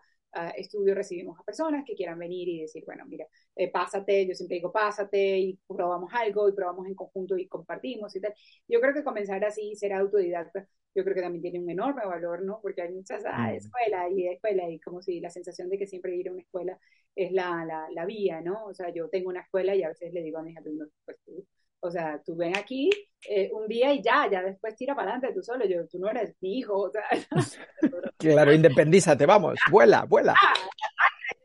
estudio recibimos a personas que quieran venir y decir, bueno, mira, eh, pásate, yo siempre digo pásate y probamos algo y probamos en conjunto y compartimos y tal. Yo creo que comenzar así, ser autodidacta, yo creo que también tiene un enorme valor, ¿no? Porque hay muchas ah, escuelas y escuela y como si la sensación de que siempre ir a una escuela es la, la, la vía, ¿no? O sea, yo tengo una escuela y a veces le digo a mis alumnos, pues tú o sea, tú ven aquí eh, un día y ya, ya después tira para adelante tú solo. Yo, tú no eres mi hijo. O sea, claro, independízate, vamos, vuela, vuela. Ah,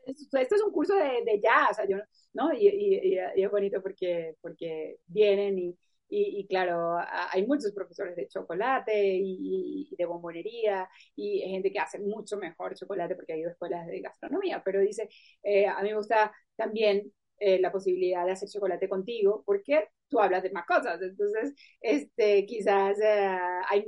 esto es un curso de, de ya, o sea, yo, ¿no? Y, y, y, es bonito porque, porque vienen y, y, claro, hay muchos profesores de chocolate y, de bombonería y gente que hace mucho mejor chocolate porque ha ido a escuelas de gastronomía, pero dice, eh, a mí me gusta también eh, la posibilidad de hacer chocolate contigo, porque tú hablas de más cosas. Entonces, este, quizás eh, hay,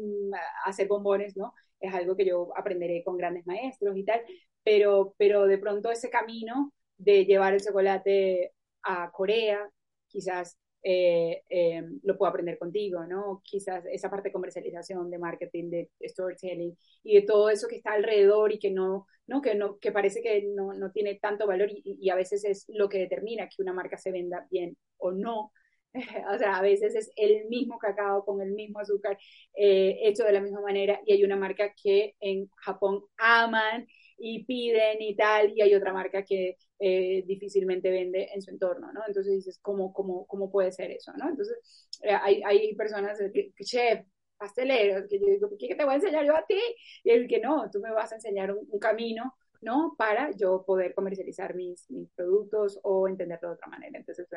hacer bombones, ¿no? Es algo que yo aprenderé con grandes maestros y tal, pero, pero de pronto ese camino de llevar el chocolate a Corea, quizás eh, eh, lo puedo aprender contigo, ¿no? Quizás esa parte de comercialización, de marketing, de storytelling y de todo eso que está alrededor y que no, ¿no? Que, no, que parece que no, no tiene tanto valor y, a veces es lo que determina que una marca se venda bien o no. o sea, a veces es el mismo cacao con el mismo azúcar eh, hecho de la misma manera y hay una marca que en Japón aman y piden y tal, y hay otra marca que eh, difícilmente vende en su entorno, ¿no? Entonces dices, ¿cómo, cómo, cómo puede ser eso, ¿no? Entonces, eh, hay, hay personas que, chef, pasteleros, que yo digo, ¿qué te voy a enseñar yo a ti? Y el que no, tú me vas a enseñar un camino ¿no? Para yo poder comercializar mis, mis productos o entenderlo de otra manera. Entonces,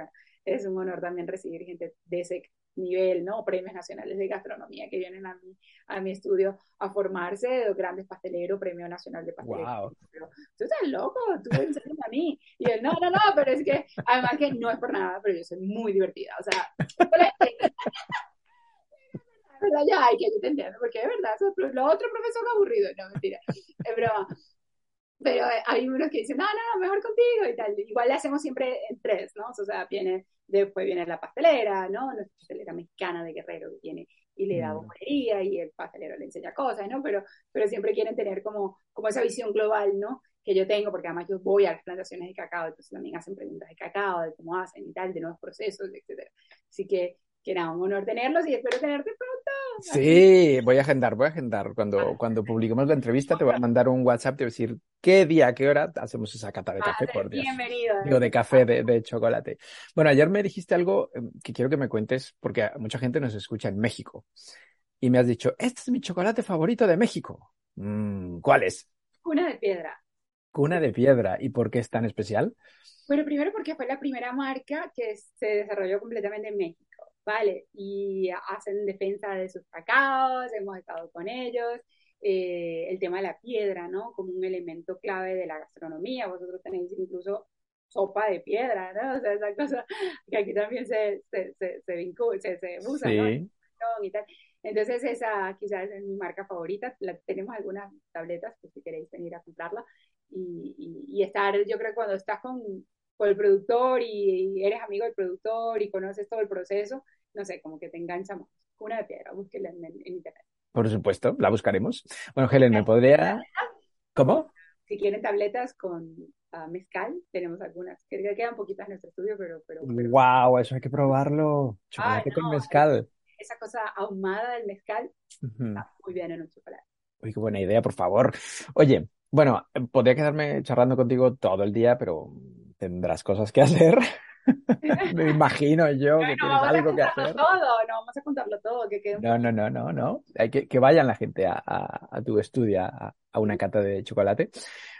es un honor también recibir gente de ese nivel, ¿no? Premios nacionales de gastronomía que vienen a mi, a mi estudio a formarse, los grandes pasteleros, Premio Nacional de Pastelería. Wow. tú estás loco, tú enseñas a mí. Y él, no, no, no, pero es que, además que no es por nada, pero yo soy muy divertida, o sea, ¿verdad? Ya, hay que yo te entiendo, porque es verdad, lo otro profesor aburrido, no, mentira, es broma pero hay unos que dicen, no, no, no, mejor contigo y tal. Igual le hacemos siempre en tres, ¿no? O sea, viene, después viene la pastelera, ¿no? La pastelera mexicana de Guerrero que viene y le da mm. bombonería y el pastelero le enseña cosas, ¿no? Pero, pero siempre quieren tener como, como esa visión global, ¿no? Que yo tengo, porque además yo voy a las plantaciones de cacao, entonces también hacen preguntas de cacao, de cómo hacen y tal, de nuevos procesos, etcétera. Así que que era un honor tenerlos y espero tenerte pronto. Sí, voy a agendar, voy a agendar. Cuando, cuando publiquemos la entrevista te voy a mandar un WhatsApp, te voy a decir qué día, qué hora hacemos esa cata de café, por Dios. Bienvenido. Digo, de café, de, de, chocolate. Bueno, ayer me dijiste algo em, que quiero que me cuentes, porque mucha gente nos escucha en México. Y me has dicho, este es mi chocolate favorito de México. Mm, ¿Cuál es? Cuna de piedra. Cuna de piedra. ¿Y por qué es tan especial? Bueno, primero porque fue la primera marca que se desarrolló completamente en México. ¿Vale? Y hacen defensa de sus cacaos, hemos estado con ellos. Eh, el tema de la piedra, ¿no? Como un elemento clave de la gastronomía. Vosotros tenéis incluso sopa de piedra, ¿no? O sea, esa cosa que aquí también se, se, se, se, vincula, se, se usa, ¿no? Y tal. Entonces esa quizás es mi marca favorita. La, tenemos algunas tabletas, pues si queréis venir a comprarla. Y, y, y estar, yo creo, cuando estás con, con el productor y, eres amigo del productor y conoces todo el proceso, no sé, como que te enganchamos. Una de piedra, búsquela en, internet. Por supuesto, la buscaremos. Bueno, Helen, ¿me podría...? ¿Cómo? Si quieren tabletas con uh, mezcal, tenemos algunas. Que quedan poquitas en nuestro estudio, pero... pero, ¡Wow! Eso hay que probarlo. Chocolate con mezcal. Esa cosa ahumada del mezcal está muy bien en un chocolate. Uy, qué buena idea, por favor. Oye, bueno, podría quedarme charlando contigo todo el día, pero tendrás cosas que hacer. Me imagino yo que tienes algo que hacer. Todo, no vamos a contarlo todo. Que no, no, no, no, no. Hay que, que vayan la gente a, a, tu estudio, a, a, una cata de chocolate.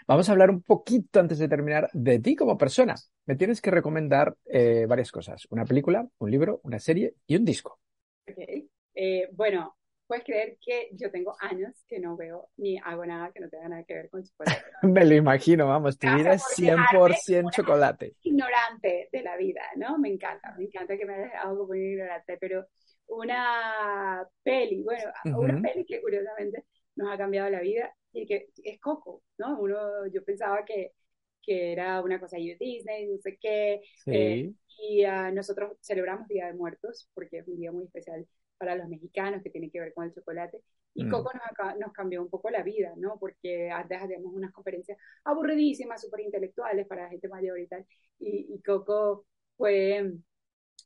Vamos a hablar un poquito antes de terminar de ti como persona. Me tienes que recomendar eh, varias cosas. Una película, un libro, una serie y un disco. Ok. Eh, bueno, puedes creer que yo tengo años que no veo ni hago nada que no tenga nada que ver con chocolate. Me lo imagino, vamos, tu vida es 100% chocolate. Ignorante de la vida, ¿no? Me encanta, me encanta que me hayas algo muy ignorante, pero una peli, bueno, una peli que curiosamente nos ha cambiado la vida y que es Coco, ¿no? Uno, yo pensaba que que era una cosa de Disney, no sé qué. Sí. Eh, y uh, nosotros celebramos Día de Muertos porque es un día muy especial para los mexicanos que tiene que ver con el chocolate. Y mm. Coco nos, nos, cambió un poco la vida, ¿no? Porque antes hacíamos unas conferencias aburridísimas, súper intelectuales para gente mayor y tal. Y, y Coco fue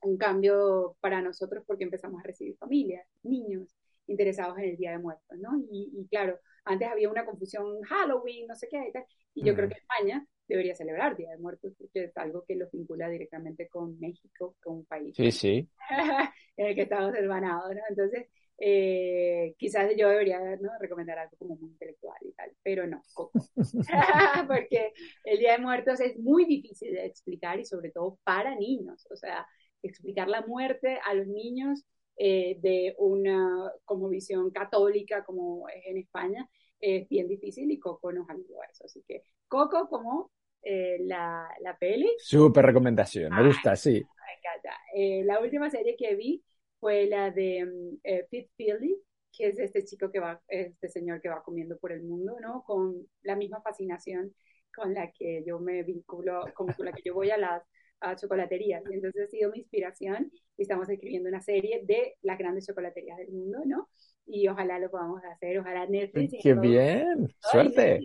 un cambio para nosotros porque empezamos a recibir familias, niños interesados en el Día de Muertos, ¿no? Y, y claro, antes había una confusión Halloween, no sé qué, y, tal, y yo creo que España debería celebrar Día de Muertos porque es algo que los vincula directamente con México, con un país sí, sí. en el que estamos hermanados, ¿no? Entonces, eh, quizás yo debería ¿no? recomendar algo como muy intelectual y tal, pero no, porque el Día de Muertos es muy difícil de explicar y sobre todo para niños, o sea, explicar la muerte a los niños eh, de una como visión católica como es en España es bien difícil y Coco nos ayudó a eso. Así que Coco como eh, la, la, peli. Súper recomendación, me gusta, sí. Me encanta. Eh, la última serie que vi fue la de um, Fit Philly, que es este chico que va, este señor que va comiendo por el mundo, ¿no? Con la misma fascinación con la que yo me vinculo, con la que yo voy a las a chocolaterías. Y entonces ha sido mi inspiración y estamos escribiendo una serie de las grandes chocolaterías del mundo, ¿no? Y ojalá lo podamos hacer, ojalá Netflix. ¡Qué bien! ¡Suerte! Eh,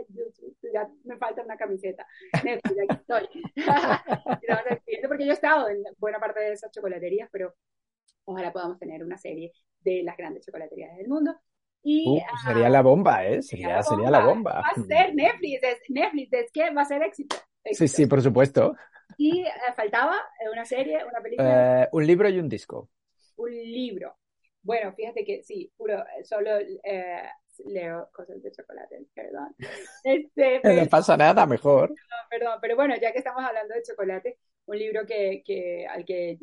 eh, ya me falta una camiseta. Netflix, aquí estoy. porque yo he estado en buena parte de esas chocolaterías, pero ojalá podamos tener una serie de las grandes chocolaterías del mundo. Y, uh, sería la bomba, ¿eh? Sería, sería la bomba. Va a ser Netflix, es, Netflix, es que va a ser éxito. Sí, sí, por supuesto. Y eh, faltaba una serie, una película. Un libro y un disco. Un libro. Bueno, fíjate que sí, puro, solo leo cosas de chocolate, perdón. Este, no pasa nada, mejor. Perdón, perdón, pero bueno, ya que estamos hablando de chocolate, un libro que, que al que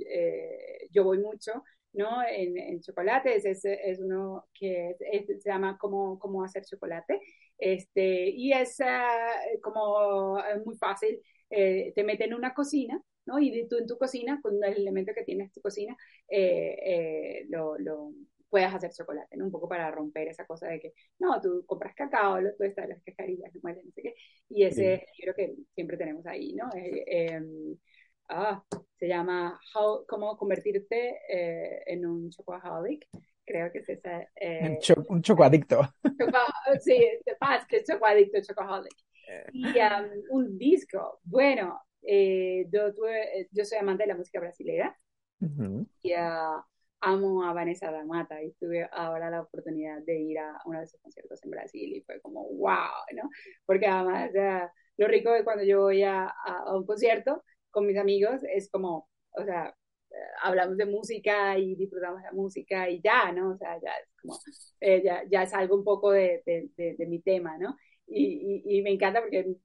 yo voy mucho, ¿no? En, en chocolates es, es uno que se llama Cómo, cómo hacer chocolate, este, y es como muy fácil eh, te meten en una cocina, ¿no? Y tú en tu cocina, con el elemento que tienes tu cocina, eh, eh, lo, lo puedas hacer chocolate, ¿no? Un poco para romper esa cosa de que, no, tú compras cacao, lo, tú estás las cascarillas, no, no sé qué, y ese libro que siempre tenemos ahí, ¿no? Em, ah, se llama How, Cómo convertirte en un chocoholic, creo que es esa. un chocoadicto. sí, que es chocoadicto, chocoholic. Y um, un disco. Bueno, eh, yo, tuve, yo, soy amante de la música brasileña y uh, amo a Vanessa da Mata y tuve ahora la oportunidad de ir a uno de sus conciertos en Brasil y fue como wow, ¿no? Porque además lo rico de cuando yo voy a, a, un concierto con mis amigos es como, o sea, eh, hablamos de música y disfrutamos la música y ya, ¿no? O sea, ya es como, eh, ya, ya, es algo un poco de, de, de mi tema, ¿no? y, y, me encanta porque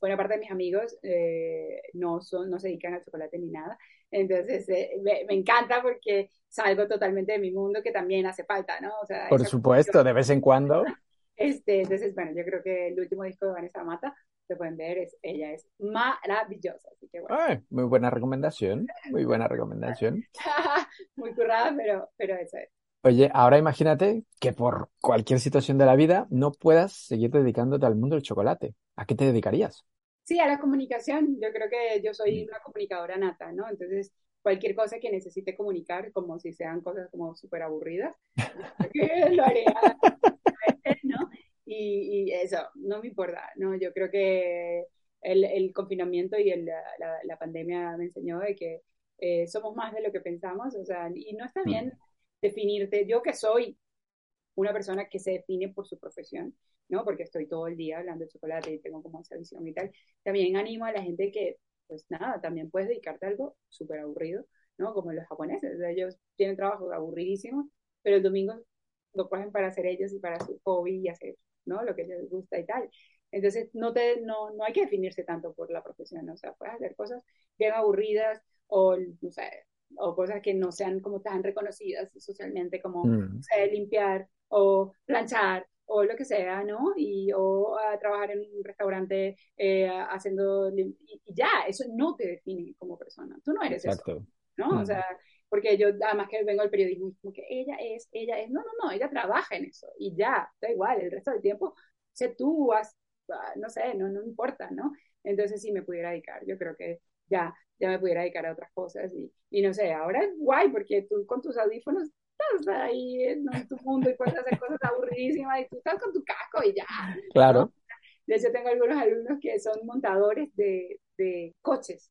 buena parte de mis amigos eh, no, son, no se dedican al chocolate ni nada. Entonces, eh, me, me, encanta porque salgo totalmente de mi mundo que también hace falta, ¿no? O sea, Por supuesto, de vez en cuando. Este, entonces, bueno, yo creo que el último disco de Vanessa Mata, se pueden ver, es, ella es maravillosa. Así que, bueno. Ay, muy buena recomendación, muy buena recomendación. muy currada, pero, pero eso es. Oye, ahora imagínate que por cualquier situación de la vida no puedas seguir dedicándote al mundo del chocolate. ¿A qué te dedicarías? Sí, a la comunicación. Yo creo que yo soy una comunicadora nata, ¿no? Entonces, cualquier cosa que necesite comunicar, como si sean cosas como súper aburridas, lo haría, ¿no? Y, eso, no me importa, ¿no? Yo creo que el, el confinamiento y el, la, la, pandemia me enseñó de que eh, somos más de lo que pensamos, o sea, y no está mm. bien definirte, yo que soy una persona que se define por su profesión, ¿no? Porque estoy todo el día hablando de chocolate y tengo como esa visión y tal. También animo a la gente que, pues nada, también puedes dedicarte a algo súper aburrido, ¿no? Como los japoneses, ellos tienen trabajos aburridísimos, pero el domingo lo cogen para hacer ellos y para su hobby y hacer, ¿no? Lo que les gusta y tal. Entonces, no, te, no, no hay que definirse tanto por la profesión, o sea, puedes hacer cosas bien aburridas o, no sé, o cosas que no sean como tan reconocidas socialmente como mm. limpiar o planchar o lo que sea, ¿no? Y, o a trabajar en un restaurante eh, haciendo, y, ya, eso no te define como persona, tú no eres eso, ¿no? O mm. sea, porque yo, además que vengo del periodismo, como que ella es, ella es, no, no, no, ella trabaja en eso, y ya, da igual, el resto del tiempo, sé tú, has, ah, no sé, no, no importa, ¿no? entonces sí me pudiera dedicar. Yo creo que ya, ya me pudiera dedicar a otras cosas y, y no sé, ahora es guay porque tú con tus audífonos estás ahí en, tu mundo y puedes hacer cosas aburridísimas y tú estás con tu casco y ya. Claro. De hecho, tengo algunos alumnos que son montadores de, de coches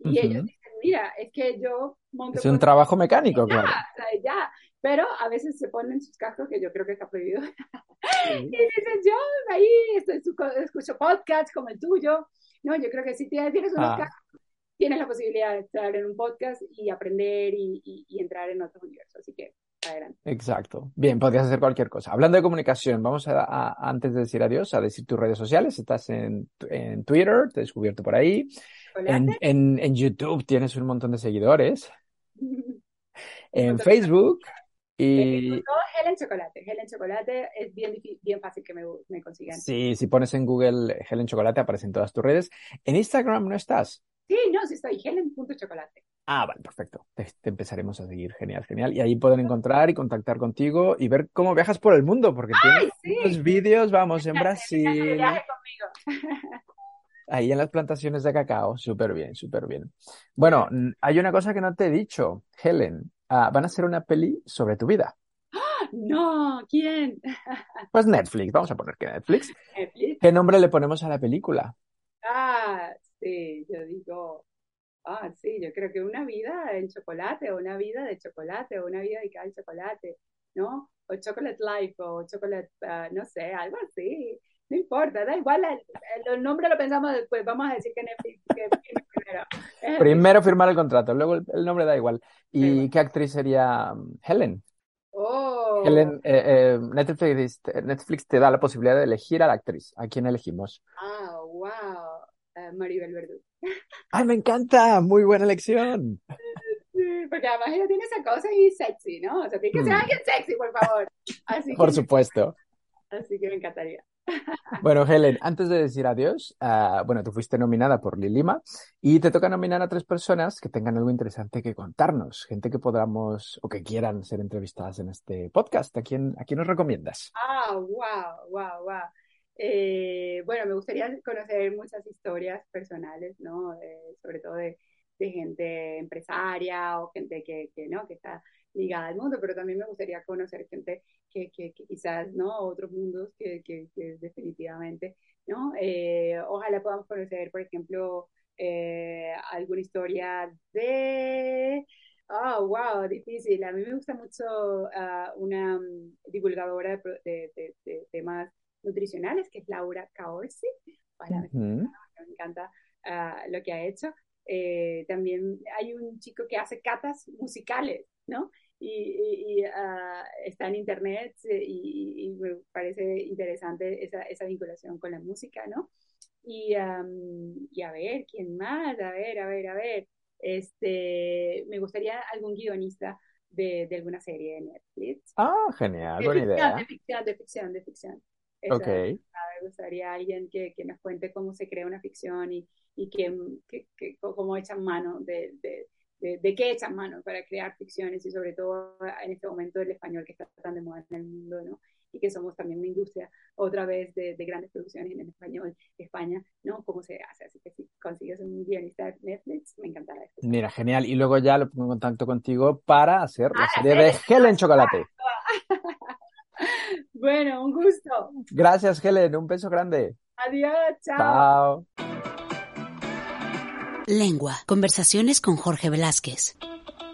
y ellos dicen, mira, es que yo monto... Es un trabajo mecánico, claro. Ya, pero a veces se ponen sus cascos, que yo creo que está prohibido. y dicen, yo ahí estoy, escucho podcasts como el tuyo. No, yo creo que si tienes unos ah. cascos, tienes la posibilidad de estar en un podcast y aprender y, y, entrar en otros universos. Así que adelante. Exacto. Bien, podrías hacer cualquier cosa. Hablando de comunicación, vamos a, antes de decir adiós, a decir tus redes sociales. Estás en, en Twitter, te he descubierto por ahí. En, en, en, YouTube tienes un montón de seguidores. en Facebook. Y... Helen Chocolate. Helen Chocolate es bien, bien fácil que me, me consigan. Sí, si pones en Google Helen Chocolate aparecen todas tus redes. ¿En Instagram no estás? Sí, no, sí estoy. Helen.chocolate. Ah, vale, perfecto. Te, empezaremos a seguir. Genial, genial. Y ahí pueden encontrar y contactar contigo y ver cómo viajas por el mundo, porque tienes unos vídeos, vamos, en Brasil. Ahí en las plantaciones de cacao, súper bien, súper bien. Bueno, hay una cosa que no te he dicho, Helen. Ah, van a hacer una peli sobre tu vida. No, ¿quién? Pues Netflix, vamos a poner que Netflix. ¿Qué nombre le ponemos a la película? Ah, sí, yo digo, ah, sí, yo creo que una vida en chocolate, o una vida de chocolate, o una vida dedicada al chocolate, ¿no? O Chocolate Life, o Chocolate, ah, no sé, algo así. No importa, da igual, el, nombre lo pensamos después, vamos a decir que Netflix primero. Primero firmar el contrato, luego el, nombre da igual. ¿Y qué actriz sería um, Helen? Oh. Helen, eh, eh, Netflix, Netflix te da la posibilidad de elegir a la actriz. ¿A quién elegimos? Ah, Maribel Verdú. ¡Ay, me encanta! Muy buena elección. Sí, porque además ella tiene esa cosa y sexy, ¿no? O sea, tiene que ser mm. alguien sexy, por favor. Así por supuesto. Así que me encantaría. Bueno, Helen, antes de decir adiós, uh, bueno, tú fuiste nominada por Lilima y te toca nominar a tres personas que tengan algo interesante que contarnos, gente que podamos o que quieran ser entrevistadas en este podcast. ¿A quién, a quién nos recomiendas? Ah, wow, wow, wow. Eh, bueno, me gustaría conocer muchas historias personales, ¿no? Sobre todo de, gente empresaria o gente que, ¿no? que está ligada al mundo, pero también me gustaría conocer gente que, quizás, ¿no? Otros mundos que, definitivamente, ¿no? Eh, ojalá podamos conocer, por ejemplo, eh, alguna historia de... Oh, wow, difícil. A mí me gusta mucho uh, una um, divulgadora de, de, de, temas nutricionales, que es Laura Caorsi. me, encanta uh, lo que ha hecho. Eh, también hay un chico que hace catas musicales, ¿no? Y, ah, está en internet eh, y, me parece interesante esa, esa, vinculación con la música, ¿no? Y, y a ver, ¿quién más? A ver, a ver, a ver. Este, me gustaría algún guionista de, de alguna serie de Netflix. Ah, genial, buena idea. De ficción, de ficción, de ficción. Okay. Me gustaría alguien que, que, nos cuente cómo se crea una ficción y, y que, que, cómo echan mano de, de, de, qué echan mano para crear ficciones y sobre todo en este momento el español que está tan de moda en el mundo, ¿no? Y que somos también una industria otra vez de, grandes producciones en el español, España, ¿no? ¿Cómo se hace? Así que si consigues un guionista de Netflix, me encantará. Mira, genial. Y luego ya lo pongo en contacto contigo para hacer la serie de Helen Chocolate. Bueno, un gusto. Gracias, Helen. Un beso grande. Adiós, chao. Chao. Lengua. Conversaciones con Jorge Velázquez.